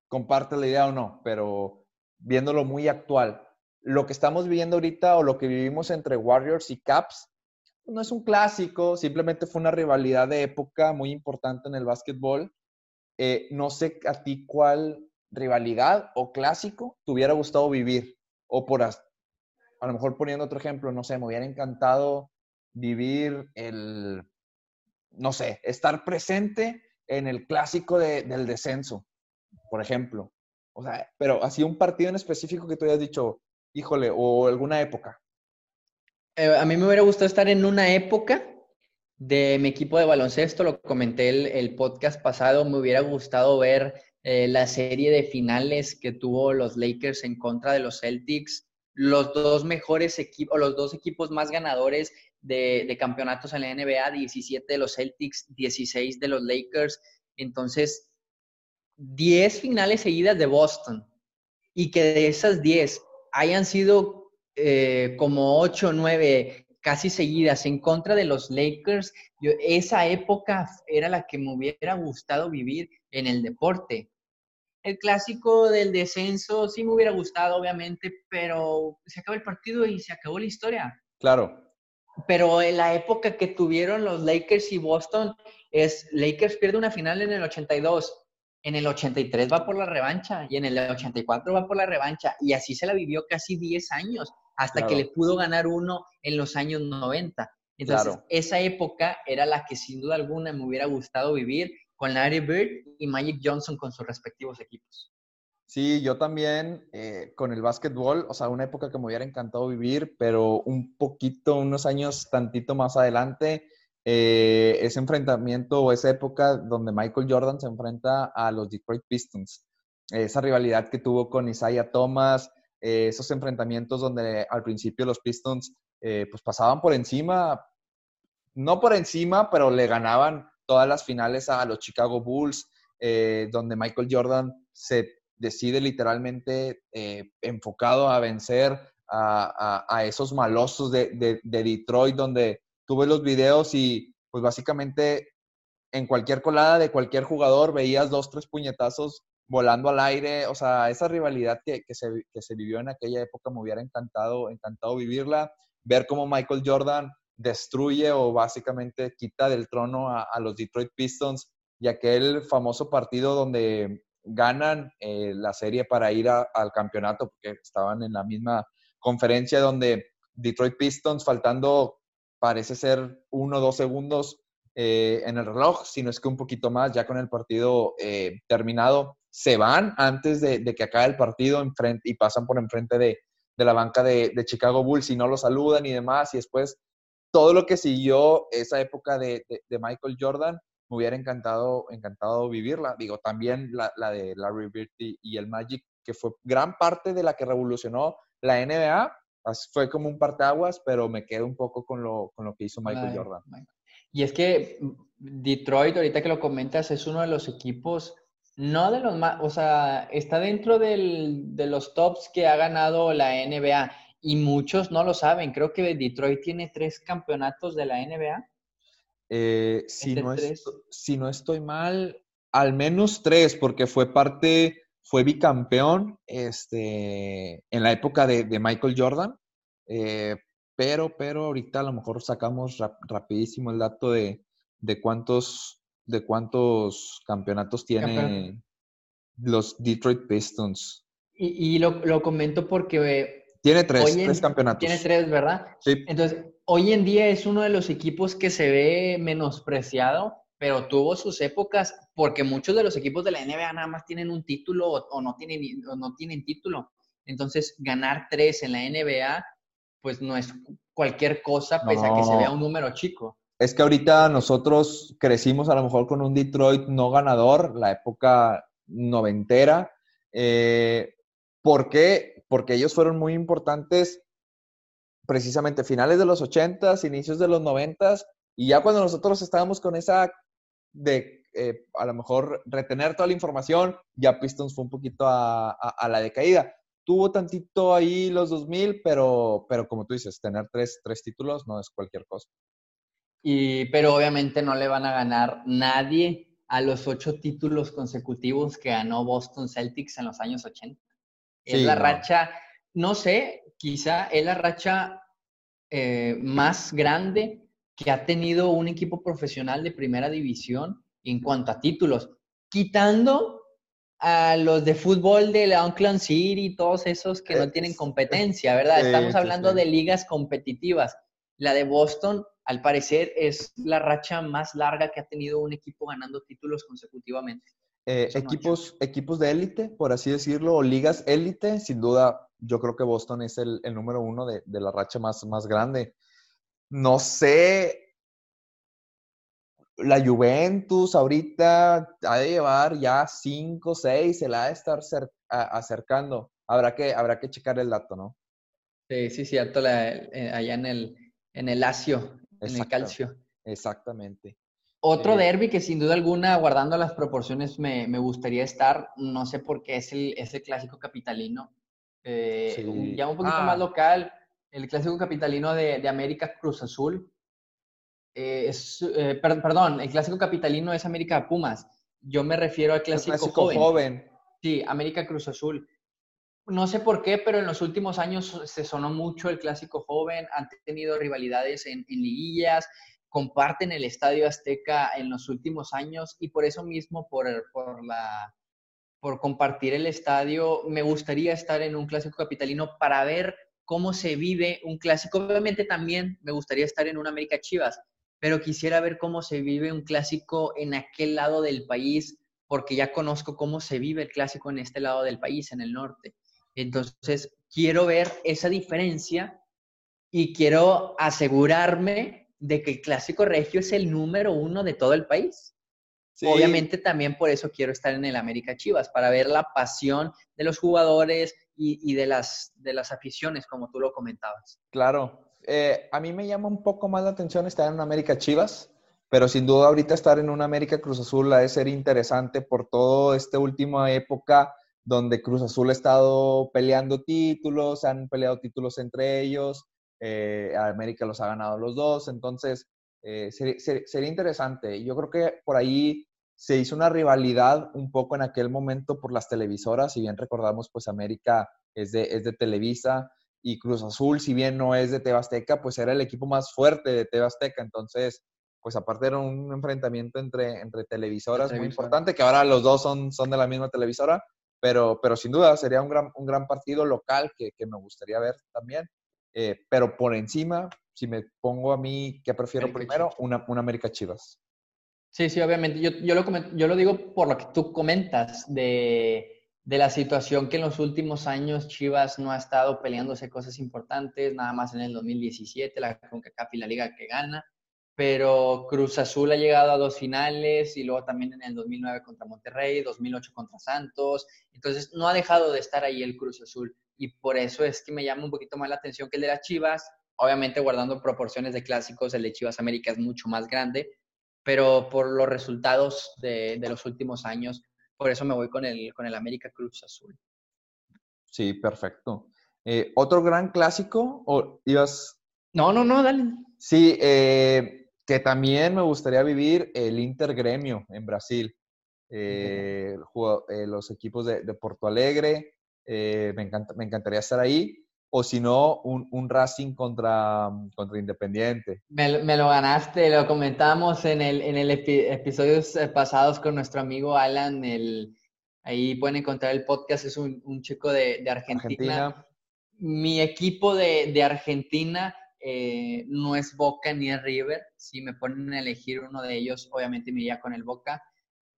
comparte la idea o no, pero viéndolo muy actual, lo que estamos viviendo ahorita o lo que vivimos entre Warriors y Caps no es un clásico, simplemente fue una rivalidad de época muy importante en el básquetbol. Eh, no sé a ti cuál rivalidad o clásico te hubiera gustado vivir, o por a lo mejor poniendo otro ejemplo, no sé, me hubiera encantado vivir el, no sé, estar presente en el clásico de- del descenso, por ejemplo. O sea, pero así un partido en específico que tú hayas dicho, híjole, o alguna época. Eh, a mí me hubiera gustado estar en una época de mi equipo de baloncesto, lo comenté el, podcast pasado, me hubiera gustado ver eh, la serie de finales que tuvo los Lakers en contra de los Celtics, los dos mejores equipos, los dos equipos más ganadores de, de campeonatos en la NBA, 17 de los Celtics, 16 de los Lakers, entonces 10 finales seguidas de Boston y que de esas 10 hayan sido eh, como 8 o 9 casi seguidas en contra de los Lakers, yo, esa época era la que me hubiera gustado vivir en el deporte. El clásico del descenso sí me hubiera gustado, obviamente, pero se acaba el partido y se acabó la historia. Claro, Pero en la época que tuvieron los Lakers y Boston es Lakers pierde una final en el 82, en el 83 va por la revancha y en el 84 va por la revancha y así se la vivió casi 10 años hasta Claro. que le pudo ganar uno en los años 90. Entonces, Claro. esa época era la que sin duda alguna me hubiera gustado vivir con Larry Bird y Magic Johnson con sus respectivos equipos. Sí, yo también eh, con el básquetbol, o sea, una época que me hubiera encantado vivir, pero un poquito, unos años tantito más adelante, eh, ese enfrentamiento o esa época donde Michael Jordan se enfrenta a los Detroit Pistons, esa rivalidad que tuvo con Isaiah Thomas, eh, esos enfrentamientos donde al principio los Pistons pues pasaban por encima, no por encima, pero le ganaban todas las finales a los Chicago Bulls, donde Michael Jordan se decide literalmente eh, enfocado a vencer a, esos malosos de, Detroit, donde tuve los videos y pues básicamente en cualquier colada de cualquier jugador veías dos, tres puñetazos volando al aire, o sea, esa rivalidad que, se, vivió en aquella época me hubiera encantado, encantado vivirla, ver cómo Michael Jordan destruye o básicamente quita del trono a, a los Detroit Pistons y aquel famoso partido donde ganan eh, la serie para ir al campeonato, porque estaban en la misma conferencia donde Detroit Pistons, faltando parece ser uno o dos segundos eh, en el reloj, si no es que un poquito más, ya con el partido eh, terminado, se van antes de, que acabe el partido enfrente, y pasan por enfrente de, de la banca de, Chicago Bulls y no lo saludan y demás, y después todo lo que siguió esa época de, de Michael Jordan, me hubiera encantado, encantado vivirla. Digo, también la, la de Larry Bird y, el Magic, que fue gran parte de la que revolucionó la NBA, fue como un parteaguas, pero me quedo un poco con lo, con lo que hizo Michael Jordan. Y es que mm, Detroit, ahorita que lo comentas, es uno de los equipos, no de los más, o sea, está dentro del, de los tops que ha ganado la NBA y muchos no lo saben. Creo que Detroit tiene tres campeonatos de la NBA. Eh, si, no si no estoy mal, al menos tres, porque fue parte, fue bicampeón este, en la época de, Michael Jordan. Eh, pero, pero ahorita a lo mejor sacamos rapidísimo el dato de, cuántos, de cuántos campeonatos tiene los Detroit Pistons. Y, lo, comento porque... Tiene tres, tres campeonatos. Tiene tres, ¿verdad? Sí. Entonces, hoy en día es uno de los equipos que se ve menospreciado, pero tuvo sus épocas porque muchos de los equipos de la NBA nada más tienen un título o, no, tienen, no tienen título. Entonces, ganar tres en la NBA, pues no es cualquier cosa, pese a que se vea un número chico. Es que ahorita nosotros crecimos a lo mejor con un Detroit no ganador, la época noventera. Eh, ¿Por qué? Porque ellos fueron muy importantes precisamente finales de los 80s, inicios de los 90s, y ya cuando nosotros estábamos con esa de eh, a lo mejor retener toda la información, ya Pistons fue un poquito a, la decaída. Tuvo tantito ahí los 2000, pero, pero como tú dices, tener tres, tres títulos no es cualquier cosa. Y, pero obviamente no le van a ganar nadie a los ocho títulos consecutivos que ganó Boston Celtics en los años 80. Es la racha, no sé, quizá es la racha eh, más grande que ha tenido un equipo profesional de primera división en cuanto a títulos, quitando a los de fútbol de la Oakland City, todos esos que no tienen competencia, ¿verdad? Estamos hablando de ligas competitivas. La de Boston, al parecer, es la racha más larga que ha tenido un equipo ganando títulos consecutivamente. Eh, equipos, equipos de élite, por así decirlo, o ligas élite, sin duda yo creo que Boston es el, número uno de, la racha más, más grande. No sé, la Juventus ahorita ha de llevar ya cinco, seis, se la ha de estar acercando. Habrá que, habrá que checar el dato, ¿no? Sí, sí, cierto, eh, allá en el, en el Lacio, en el calcio. Exactamente. Otro eh, derby que sin duda alguna, guardando las proporciones, me, gustaría estar, no sé por qué, es el, es el clásico capitalino. Eh, Ya un poquito más ah. local, el clásico capitalino de, América Cruz Azul. Eh, es, eh, perdón, el clásico capitalino es América Pumas. Yo me refiero al clásico, joven. Sí, América Cruz Azul. No sé por qué, pero en los últimos años se sonó mucho el clásico joven. Han tenido rivalidades en, liguillas, comparten el Estadio Azteca en los últimos años y por eso mismo, por, por la por compartir el estadio. Me gustaría estar en un clásico capitalino para ver cómo se vive un clásico. Obviamente también me gustaría estar en un América Chivas, pero quisiera ver cómo se vive un clásico en aquel lado del país, porque ya conozco cómo se vive el clásico en este lado del país, en el norte. Entonces, quiero ver esa diferencia y quiero asegurarme de que el clásico regio es el número uno de todo el país. Obviamente también por eso quiero estar en el América Chivas, para ver la pasión de los jugadores y, de, las, de las aficiones, como tú lo comentabas. Claro. Eh, a mí me llama un poco más la atención estar en América Chivas, pero sin duda ahorita estar en una América Cruz Azul ha de ser interesante por toda esta última época donde Cruz Azul ha estado peleando títulos, han peleado títulos entre ellos, eh, América los ha ganado los dos, entonces eh, sería, interesante. Yo creo que por ahí se hizo una rivalidad un poco en aquel momento por las televisoras, si bien recordamos, pues América es de, es de Televisa y Cruz Azul, si bien no es de Tebasteca, pues era el equipo más fuerte de Tebasteca, entonces, pues aparte era un enfrentamiento entre, entre televisoras muy importante, que ahora los dos son, son de la misma televisora, pero, pero sin duda sería un gran, un gran partido local que, que me gustaría ver también. Eh, pero por encima, si me pongo a mí, ¿qué prefiero primero? Una, una, América Chivas. Sí, sí, obviamente. Yo, yo, lo yo lo digo por lo que tú comentas de, de, la situación que en los últimos años Chivas no ha estado peleándose cosas importantes, nada más en el 2017, la CONCACAF y la liga que gana pero Cruz Azul ha llegado a dos finales y luego también en el 2009 contra Monterrey, 2008 contra Santos, entonces no ha dejado de estar ahí el Cruz Azul y por eso es que me llama un poquito más la atención que el de las Chivas, obviamente guardando proporciones de clásicos, el de Chivas América es mucho más grande, pero por los resultados de, los últimos años, por eso me voy con el, con el América Cruz Azul. Sí, perfecto. Eh, ¿Otro gran clásico o ibas? No, no, no, dale. Sí, eh, que también me gustaría vivir el Inter Gremio en Brasil. Eh, eh, los equipos de, Porto Alegre, eh, me, encanta, me encantaría estar ahí. O si no, un, Racing contra, contra Independiente. Me, lo ganaste, lo comentamos en el, en el episodios pasados con nuestro amigo Alan. El, ahí pueden encontrar el podcast, es un, chico de, Argentina. Mi equipo de, de Argentina eh, no es Boca ni es River. Si me ponen a elegir uno de ellos, obviamente me iría con el Boca.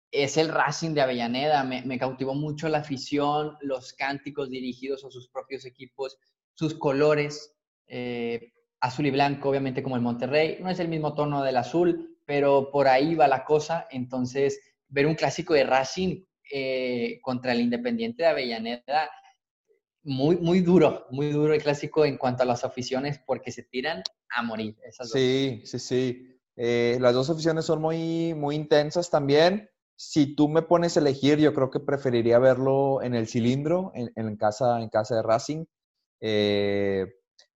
Es el Racing de Avellaneda. Me, cautivó mucho la afición, los cánticos dirigidos a sus propios equipos, sus colores, eh, azul y blanco, obviamente como el Monterrey. No es el mismo tono del azul, pero por ahí va la cosa. Entonces, ver un clásico de Racing eh, contra el Independiente de Avellaneda muy, muy duro, muy duro el clásico en cuanto a las aficiones porque se tiran a morir. sí, sí, sí, eh, las dos aficiones son muy, muy intensas también. Si tú me pones a elegir, yo creo que preferiría verlo en el cilindro, en, casa, en casa de Racing. Eh,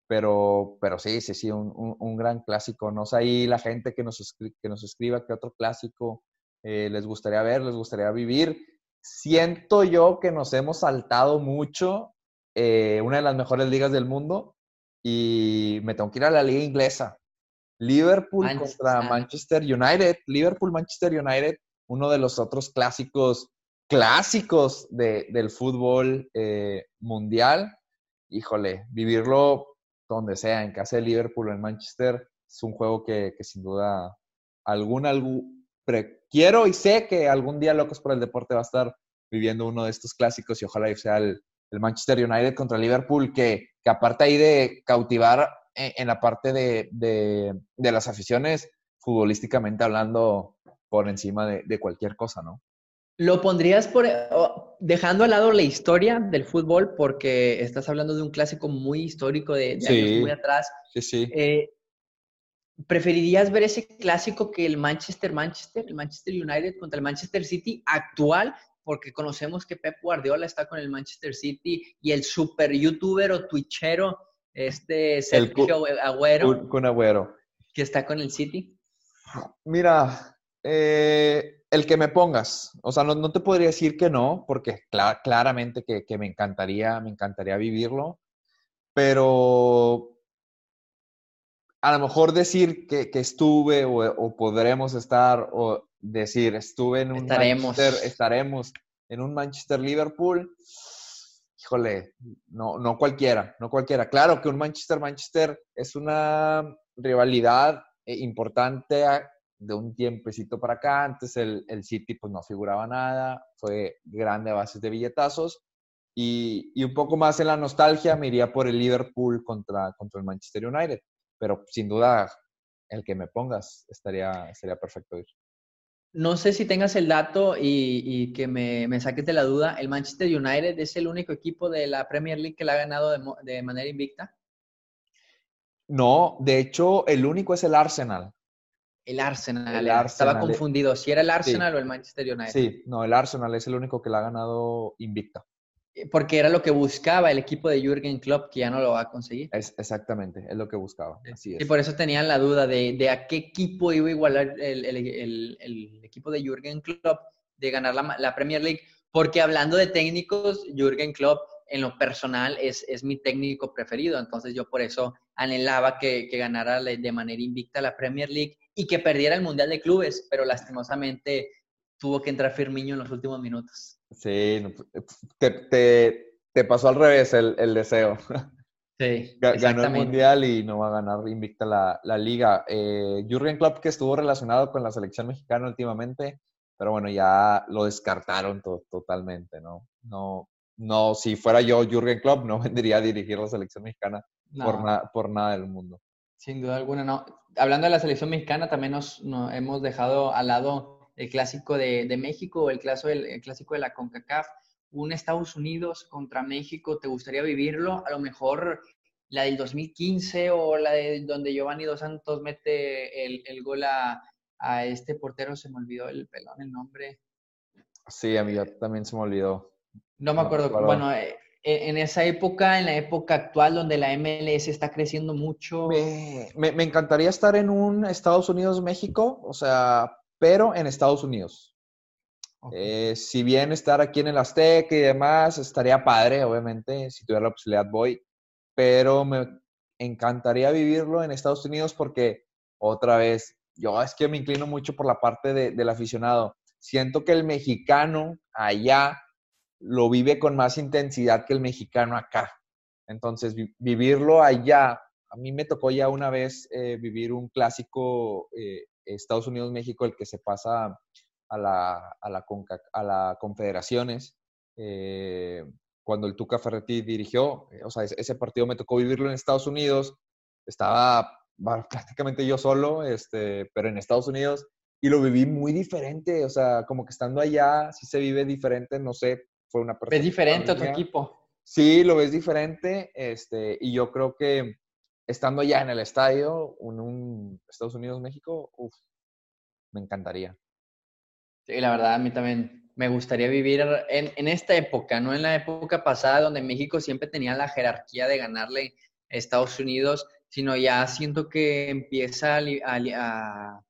pero, pero sí, sí, sí, un, gran clásico. No sé ahí la gente que nos, que nos escriba qué otro clásico eh, les gustaría ver, les gustaría vivir. Siento yo que nos hemos saltado mucho eh, una de las mejores ligas del mundo y me tengo que ir a la liga inglesa. Liverpool contra Manchester United. Liverpool, Manchester United, uno de los otros clásicos, clásicos del fútbol eh, mundial. Híjole, vivirlo donde sea, en casa de Liverpool o en Manchester, es un juego que, sin duda algún, algún quiero y sé que algún día Locos por el Deporte va a estar viviendo uno de estos clásicos y ojalá sea el, el Manchester United contra Liverpool, que, que aparte ahí de cautivar en, la parte de, de, las aficiones, futbolísticamente hablando, por encima de, cualquier cosa, ¿no? ¿Lo pondrías por, dejando al lado la historia del fútbol, porque estás hablando de un clásico muy histórico de, años muy atrás? Sí, sí. Eh, ¿Preferirías ver ese clásico que el Manchester Manchester, el Manchester United contra el Manchester City actual, porque conocemos que Pep Guardiola está con el Manchester City y el super youtuber o twitchero, este Sergio Agüero, con Agüero, que está con el City. Mira, eh, el que me pongas, o sea, no, te podría decir que no, porque claramente que, me encantaría, me encantaría vivirlo, pero a lo mejor decir que, estuve o, o, podremos estar o decir, estuve en un estaremos. Manchester, estaremos en un Manchester Liverpool. Híjole, no, no cualquiera, no cualquiera. Claro que un Manchester Manchester es una rivalidad eh, importante de un tiempecito para acá. Antes el, el City pues no figuraba nada, fue grande a bases de billetazos. Y, y, un poco más en la nostalgia me iría por el Liverpool contra, contra el Manchester United. Pero sin duda, el que me pongas estaría, estaría perfecto ir. No sé si tengas el dato y, y que me, me, saques de la duda. ¿El Manchester United es el único equipo de la Premier League que la ha ganado de, de manera invicta? No, de hecho, el único es el Arsenal. El Arsenal, el Arsenal. estaba confundido. Si era el Arsenal sí. o el Manchester United. Sí, no, el Arsenal es el único que la ha ganado invicta. Porque era lo que buscaba el equipo de Jürgen Klopp, que ya no lo va a conseguir. Es, exactamente, es lo que buscaba. Así es. Y por eso tenían la duda de, de a qué equipo iba a igualar el, el, el, el equipo de Jürgen Klopp de ganar la, la, Premier League. Porque hablando de técnicos, Jürgen Klopp en lo personal es, es mi técnico preferido. Entonces yo por eso anhelaba que, que ganara de manera invicta la Premier League y que perdiera el Mundial de Clubes, pero lastimosamente tuvo que entrar Firmino en los últimos minutos. Sí, te, te, te pasó al revés el, el deseo. Sí, Ganó el Mundial y no va a ganar invicta la, la Liga. Eh, Jürgen Klopp que estuvo relacionado con la selección mexicana últimamente, pero bueno, ya lo descartaron to totalmente, ¿no? No, no, si fuera yo Jürgen Klopp, no vendría a dirigir la selección mexicana no. por, na por nada del mundo. Sin duda alguna, no. Hablando de la selección mexicana, también nos, nos hemos dejado al lado el clásico de, de México, el, clásico, el, el clásico de la CONCACAF, un Estados Unidos contra México, ¿te gustaría vivirlo? A lo mejor la del 2015 o la de donde Giovanni Dos Santos mete el, el gol a, a, este portero, se me olvidó el pelón, el nombre. Sí, a mí también se me olvidó. No me acuerdo. No, bueno, eh, en esa época, en la época actual donde la MLS está creciendo mucho. Me, me, me encantaría estar en un Estados Unidos-México, o sea, pero en Estados Unidos. Okay. Eh, si bien estar aquí en el Azteca y demás, estaría padre, obviamente, si tuviera la posibilidad voy, pero me encantaría vivirlo en Estados Unidos porque, otra vez, yo es que me inclino mucho por la parte de, del aficionado. Siento que el mexicano allá lo vive con más intensidad que el mexicano acá. Entonces, vi vivirlo allá, a mí me tocó ya una vez eh, vivir un clásico eh, Estados Unidos-México, el que se pasa a la, a la, Conca, a la Confederaciones, eh, cuando el Tuca Ferretti dirigió, eh, o sea, ese partido me tocó vivirlo en Estados Unidos, estaba prácticamente yo solo, este, pero en Estados Unidos, y lo viví muy diferente, o sea, como que estando allá, sí se vive diferente, no sé, fue una persona. ¿Ves diferente a tu equipo? Sí, lo ves diferente, este, y yo creo que estando ya en el estadio, en un Estados Unidos-México, uff, me encantaría. Sí, la verdad, a mí también me gustaría vivir en, en, esta época, no en la época pasada donde México siempre tenía la jerarquía de ganarle a Estados Unidos, sino ya siento que empieza a, a, a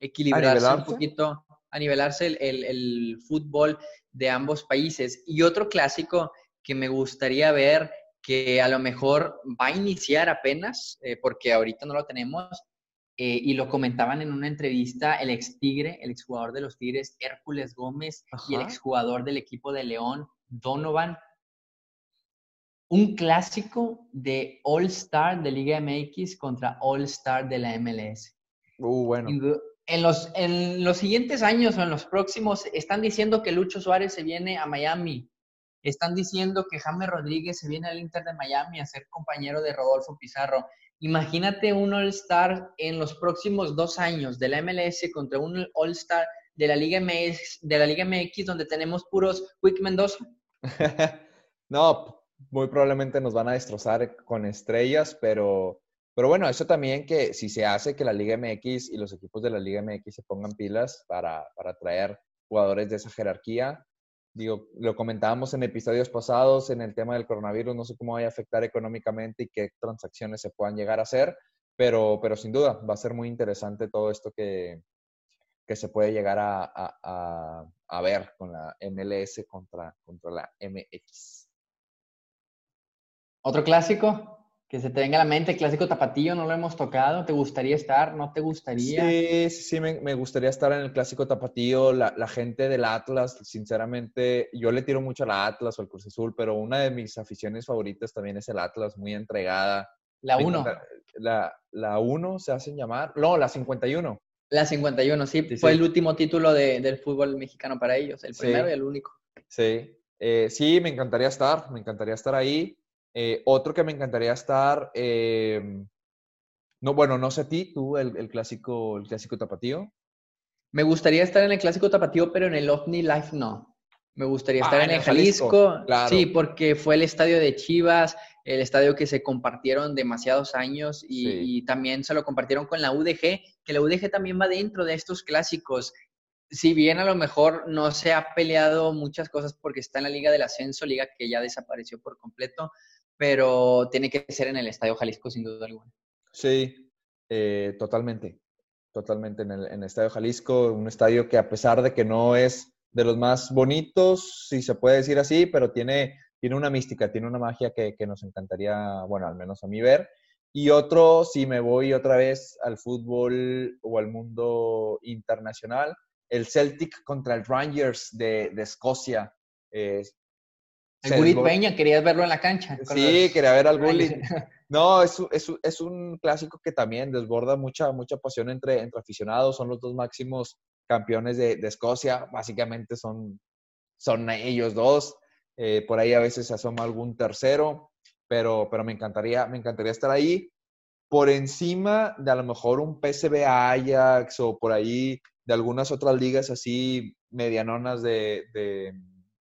equilibrarse ¿A un poquito, a nivelarse el, el, el fútbol de ambos países. Y otro clásico que me gustaría ver que a lo mejor va a iniciar apenas, eh, porque ahorita no lo tenemos, eh, y lo comentaban en una entrevista el ex Tigre, el exjugador de los Tigres, Hércules Gómez, Ajá. y el exjugador del equipo de León, Donovan. Un clásico de All Star de Liga MX contra All Star de la MLS. Uh, bueno. En los, en los siguientes años o en los próximos, están diciendo que Lucho Suárez se viene a Miami están diciendo que James Rodríguez se viene al Inter de Miami a ser compañero de Rodolfo Pizarro. Imagínate un All-Star en los próximos dos años de la MLS contra un All-Star de la Liga MX, de la Liga MX donde tenemos puros Quick Mendoza. no, muy probablemente nos van a destrozar con estrellas, pero, pero bueno, eso también que si se hace que la Liga MX y los equipos de la Liga MX se pongan pilas para, para traer jugadores de esa jerarquía, digo, lo comentábamos en episodios pasados en el tema del coronavirus, no sé cómo vaya a afectar económicamente y qué transacciones se puedan llegar a hacer, pero, pero sin duda va a ser muy interesante todo esto que, que se puede llegar a, a, a, ver con la MLS contra, contra la MX. ¿Otro clásico? Que se te venga a la mente, clásico tapatillo, no lo hemos tocado. ¿Te gustaría estar? ¿No te gustaría? Sí, sí, me, me gustaría estar en el clásico tapatillo. La, la, gente del Atlas, sinceramente, yo le tiro mucho al Atlas o al Cruz Azul, pero una de mis aficiones favoritas también es el Atlas, muy entregada. La 1. La 1 se hacen llamar. No, la 51. La 51, sí, Sí, fue sí. el último título de- del fútbol mexicano para ellos, el Sí. primero y el único. Sí, eh, sí, me encantaría estar, me encantaría estar ahí. Eh, otro que me encantaría estar, eh, no, bueno, no sé a ti, tú, el, el clásico, el clásico tapatío. Me gustaría estar en el Clásico Tapatío, pero en el OVNI Life no. Me gustaría Ah, estar en en el el Jalisco, Jalisco, claro. sí, porque fue el estadio de Chivas, el estadio que se compartieron demasiados años y, Sí. y también se lo compartieron con la UDG, que la UDG también va dentro de estos clásicos. Si bien a lo mejor no se ha peleado muchas cosas porque está en la Liga del Ascenso, liga que ya desapareció por completo, pero tiene que ser en el Estadio Jalisco sin duda alguna. Sí, eh, totalmente, totalmente en el, en el Estadio Jalisco, un estadio que a pesar de que no es de los más bonitos, si se puede decir así, pero tiene, tiene una mística, tiene una magia que, que nos encantaría, bueno, al menos a mí ver. Y otro, si me voy otra vez al fútbol o al mundo internacional, el Celtic contra el Rangers de, de Escocia. eh, El desbor- Peña, querías verlo en la cancha. Sí, los quería ver al. Gullit. No, es, un- es, un- es un clásico que también desborda mucha, mucha pasión entre, entre aficionados. Son los dos máximos campeones de, de Escocia. Básicamente son, son ellos dos. Eh, por ahí a veces se asoma algún tercero, pero, pero me, encantaría, me encantaría estar ahí. Por encima de a lo mejor un PSV Ajax o por ahí de algunas otras ligas así medianonas de, de,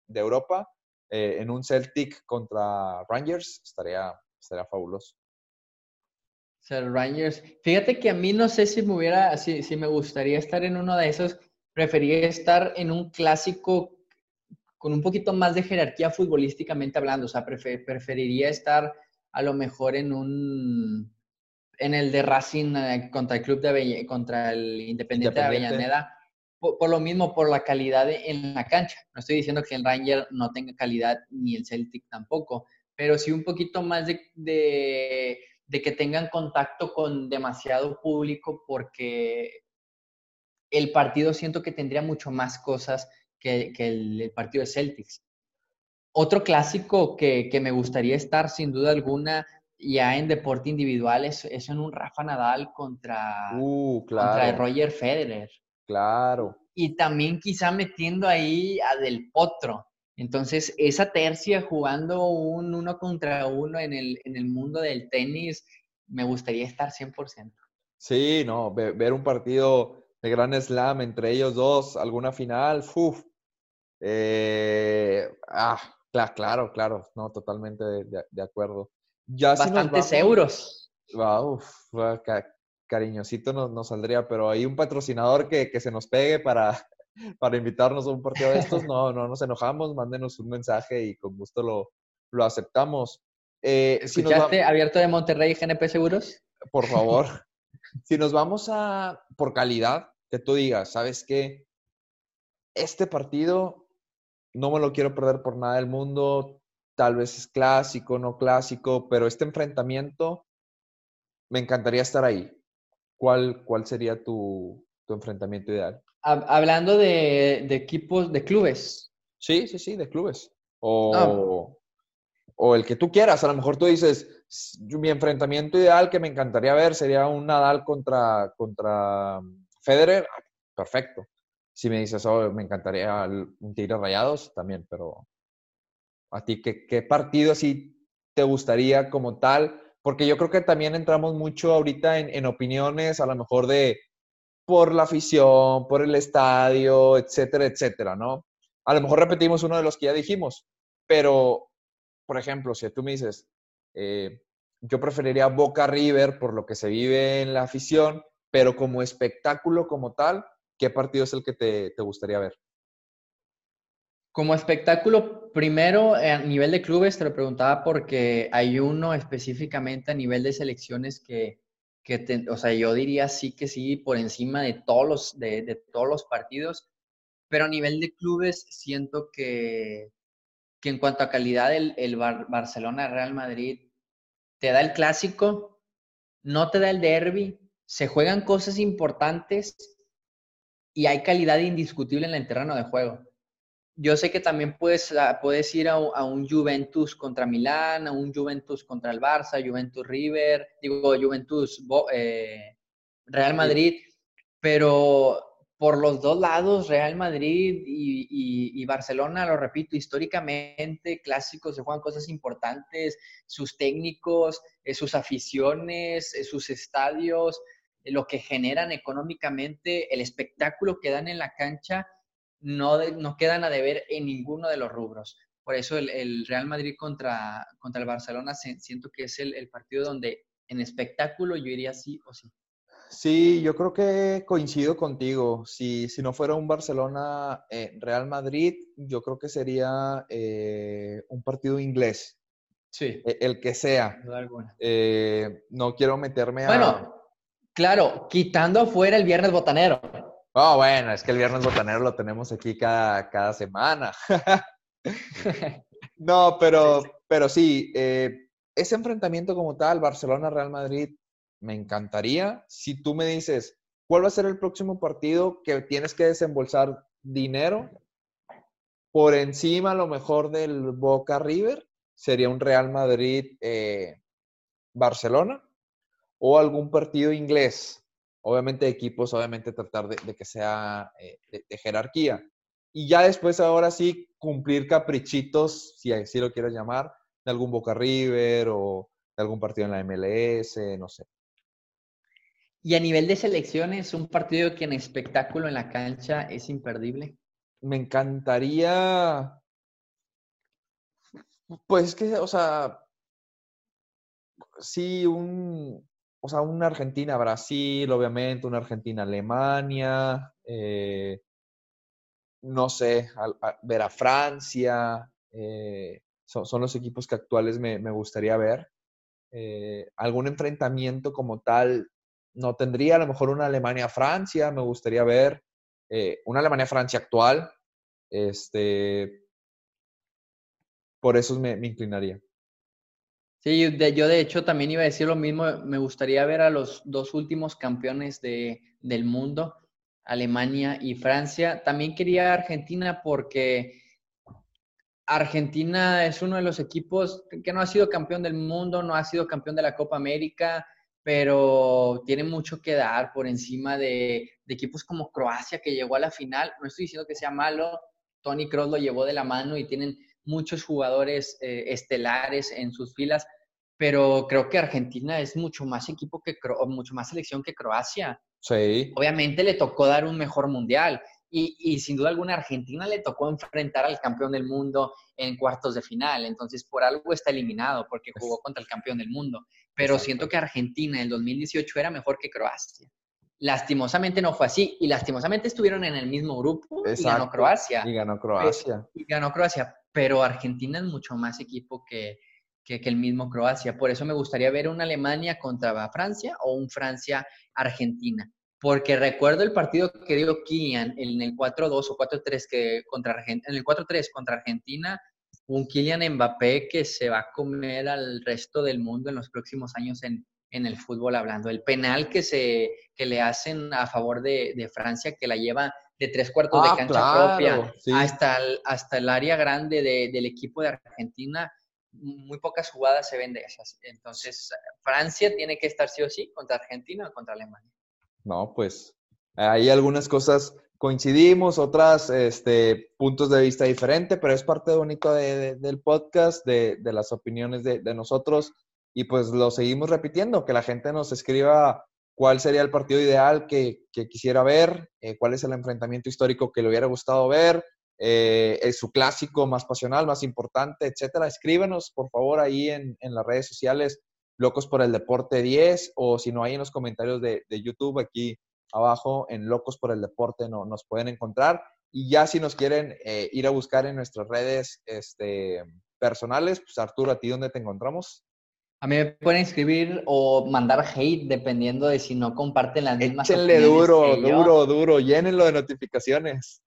de Europa, eh, en un Celtic contra Rangers, estaría, estaría fabuloso. O sea, Rangers. Fíjate que a mí no sé si me hubiera, si, si me gustaría estar en uno de esos. Preferiría estar en un clásico con un poquito más de jerarquía futbolísticamente hablando. O sea, prefe- preferiría estar a lo mejor en un en el de Racing eh, contra el club de Avell- contra el Independiente, Independiente. de Avellaneda. Por, por lo mismo, por la calidad de- en la cancha. No estoy diciendo que el Ranger no tenga calidad, ni el Celtic tampoco, pero sí un poquito más de, de, de que tengan contacto con demasiado público porque el partido siento que tendría mucho más cosas que, que el, el partido de Celtics. Otro clásico que, que me gustaría estar sin duda alguna ya en deporte individual es, es en un Rafa Nadal contra, Uh, contra Roger Federer claro. y también quizá metiendo ahí a Del Potro. Entonces, esa tercia jugando un uno contra uno en el, en el mundo del tenis, me gustaría estar 100%. Sí, no, ve- ver un partido de gran slam entre ellos dos, alguna final, uf. Eh, ah, cla- claro, claro, no, totalmente de, acuerdo. Ya si Bastantes vamos- euros. Ca- cariñosito nos, nos saldría, pero hay un patrocinador que, que se nos pegue para, para invitarnos a un partido de estos. No, no nos enojamos, mándenos un mensaje y con gusto lo, lo aceptamos. Eh, si nos va- ¿Escuchaste? Abierto de Monterrey GNP Seguros. por favor, si nos vamos a por calidad, que tú digas, ¿sabes qué? Este partido no me lo quiero perder por nada del mundo, tal vez es clásico, no clásico, pero este enfrentamiento me encantaría estar ahí. ¿Cuál, cuál sería tu, tu enfrentamiento ideal? Hab- Hablando de, de equipos, de clubes. Sí, sí, sí, de clubes. O, o el que tú quieras. A lo mejor tú dices, "S- yo- mi enfrentamiento ideal que me encantaría ver sería un Nadal contra, contra Federer. Ah, Perfecto. Si me dices, oh, me encantaría un Tigre Rayados, también, pero a ti, ¿qué, qué partido así te gustaría como tal? Porque yo creo que también entramos mucho ahorita en, en opiniones, a lo mejor de por la afición, por el estadio, etcétera, etcétera, ¿no? A lo mejor repetimos uno de los que ya dijimos, pero, por ejemplo, si tú me dices, eh, yo preferiría Boca River por lo que se vive en la afición, pero como espectáculo como tal, ¿qué partido es el que te, te gustaría ver? Como espectáculo, primero eh, a nivel de clubes, te lo preguntaba porque hay uno específicamente a nivel de selecciones que, o sea, yo diría sí que sí, por encima de todos los, de, de todos los partidos, pero a nivel de clubes siento que, que en cuanto a calidad el, el Bar- Barcelona-Real Madrid te da el clásico, no te da el derby, se juegan cosas importantes y hay calidad indiscutible en el terreno de juego. Yo sé que también puedes, ah, puedes ir a, un- a un Juventus contra Milán, a un Juventus contra el Barça, Juventus River, digo Juventus eh, Real Madrid, pero por los dos lados, Real Madrid y, Barcelona, lo repito, históricamente clásicos se juegan cosas importantes, sus técnicos, eh, sus aficiones, eh, sus estadios, lo que generan económicamente, el espectáculo que dan en la cancha, no, no quedan a deber en ninguno de los rubros. Por eso el, Real Madrid contra, contra el Barcelona siento que es el, el partido donde en espectáculo yo iría sí o sí. Sí, yo creo que coincido contigo. Si, si no fuera un Barcelona eh, Real Madrid, yo creo que sería eh, un partido inglés. Sí. E, el que sea. Eh, no quiero meterme a. Bueno, claro, quitando afuera el viernes botanero. Oh, bueno, es que el viernes botanero lo tenemos aquí cada, cada semana. no, pero, pero sí, ese enfrentamiento como tal, Barcelona-Real Madrid, me encantaría. Si tú me dices, ¿cuál va a ser el próximo partido que tienes que desembolsar dinero? Por encima, a lo mejor, del Boca River, sería un Real Madrid-Barcelona eh, o algún partido inglés. Obviamente, equipos, obviamente, tratar de, que sea eh, de, jerarquía. Y ya después, ahora sí, cumplir caprichitos, si así lo quieres llamar, de algún Boca River o de algún partido en la MLS, no sé. Y a nivel de selecciones, un partido que en espectáculo en la cancha es imperdible. Me encantaría. Pues que, o sea, sí, un, o sea, una Argentina-Brasil, obviamente, una Argentina-Alemania, eh, no sé, ver a Francia, eh, son, los equipos que actuales me, gustaría ver. Eh, algún enfrentamiento como tal, no tendría a lo mejor una Alemania-Francia, me gustaría ver una Alemania-Francia actual. Este, por eso me, inclinaría. Sí, yo de, hecho también iba a decir lo mismo, me gustaría ver a los dos últimos campeones de, del mundo, Alemania y Francia. También quería Argentina porque Argentina es uno de los equipos que no ha sido campeón del mundo, no ha sido campeón de la Copa América, pero tiene mucho que dar por encima de, equipos como Croacia que llegó a la final. No estoy diciendo que sea malo, Tony Kroos lo llevó de la mano y tienen muchos jugadores eh, estelares en sus filas, pero creo que Argentina es mucho más equipo que mucho más selección que Croacia. Sí. Obviamente le tocó dar un mejor mundial y, y, sin duda alguna Argentina le tocó enfrentar al campeón del mundo en cuartos de final, entonces por algo está eliminado porque jugó contra el campeón del mundo pero siento que Argentina en el 2018 era mejor que Croacia. Lastimosamente no fue así y lastimosamente estuvieron en el mismo grupo y ganó Croacia. Y ganó Croacia. Y ganó Croacia, pero Argentina es mucho más equipo que, que, el mismo Croacia. Por eso me gustaría ver una Alemania contra Francia o un Francia-Argentina. Porque recuerdo el partido que dio Kylian en el 4-2 o 4-3 que contra en el 4-3 contra Argentina un Kylian Mbappé que se va a comer al resto del mundo en los próximos años en, el fútbol hablando. El penal que, se, que le hacen a favor de, Francia, que la lleva de tres cuartos de ah, cancha propia hasta, el, hasta el área grande del equipo de Argentina, muy pocas jugadas se ven de esas. Entonces, Francia tiene que estar sí o sí contra Argentina o contra Alemania. No, pues hay algunas cosas coincidimos, otras este, puntos de vista diferentes, pero es parte bonito del podcast, de, las opiniones de, nosotros y pues lo seguimos repitiendo, que la gente nos escriba cuál sería el partido ideal que, quisiera ver, eh, cuál es el enfrentamiento histórico que le hubiera gustado ver, eh, es su clásico más pasional, más importante, etcétera. Escríbenos, por favor, ahí en, las redes sociales, Locos por el Deporte 10, o si no, hay en los comentarios de, de YouTube, aquí abajo en Locos por el Deporte no, nos pueden encontrar. Y ya si nos quieren eh, ir a buscar en nuestras redes este, personales, pues Arturo, ¿a ti dónde te encontramos? A mí me pueden escribir o mandar hate dependiendo de si no comparten las mismas Échenle duro, duro, duro, llénenlo de notificaciones.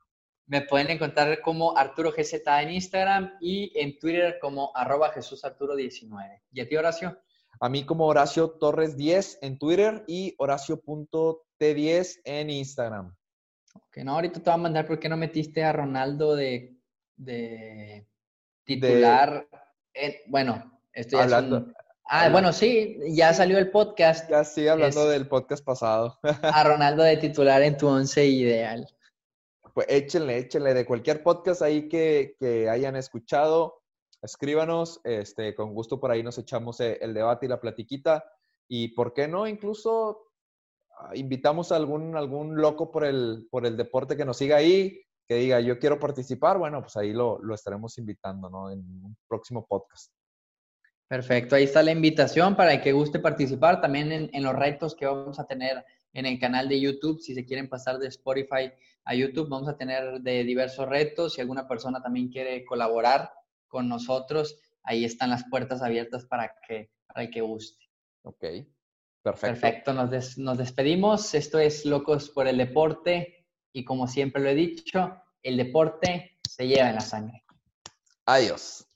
Me pueden encontrar como Arturo GZ en Instagram y en Twitter como arroba Jesús Arturo 19. ¿Y a ti, Horacio? A mí como Horacio Torres 10 en Twitter y Horacio.t10 en Instagram. Ok, no, ahorita te voy a mandar por qué no metiste a Ronaldo de, titular. bueno, estoy hablando. Ah, bueno, sí, ya salió el podcast. Ya sigue hablando del podcast pasado. a Ronaldo de titular en tu once ideal. Pues échenle, échenle de cualquier podcast ahí que, hayan escuchado, escríbanos, este, con gusto por ahí nos echamos e, el debate y la platiquita. Y por qué no, incluso ah, invitamos a algún, algún loco por el, por el deporte que nos siga ahí, que diga yo quiero participar, bueno, pues ahí lo, lo estaremos invitando, ¿no? En un próximo podcast. Perfecto, ahí está la invitación para el que guste participar también en, los retos que vamos a tener en el canal de YouTube. Si se quieren pasar de Spotify a YouTube, vamos a tener de diversos retos. Si alguna persona también quiere colaborar con nosotros, ahí están las puertas abiertas para que para el que guste. Ok, perfecto. Perfecto, nos, nos despedimos. Esto es Locos por el Deporte y como siempre lo he dicho, el deporte se lleva en la sangre. Adiós.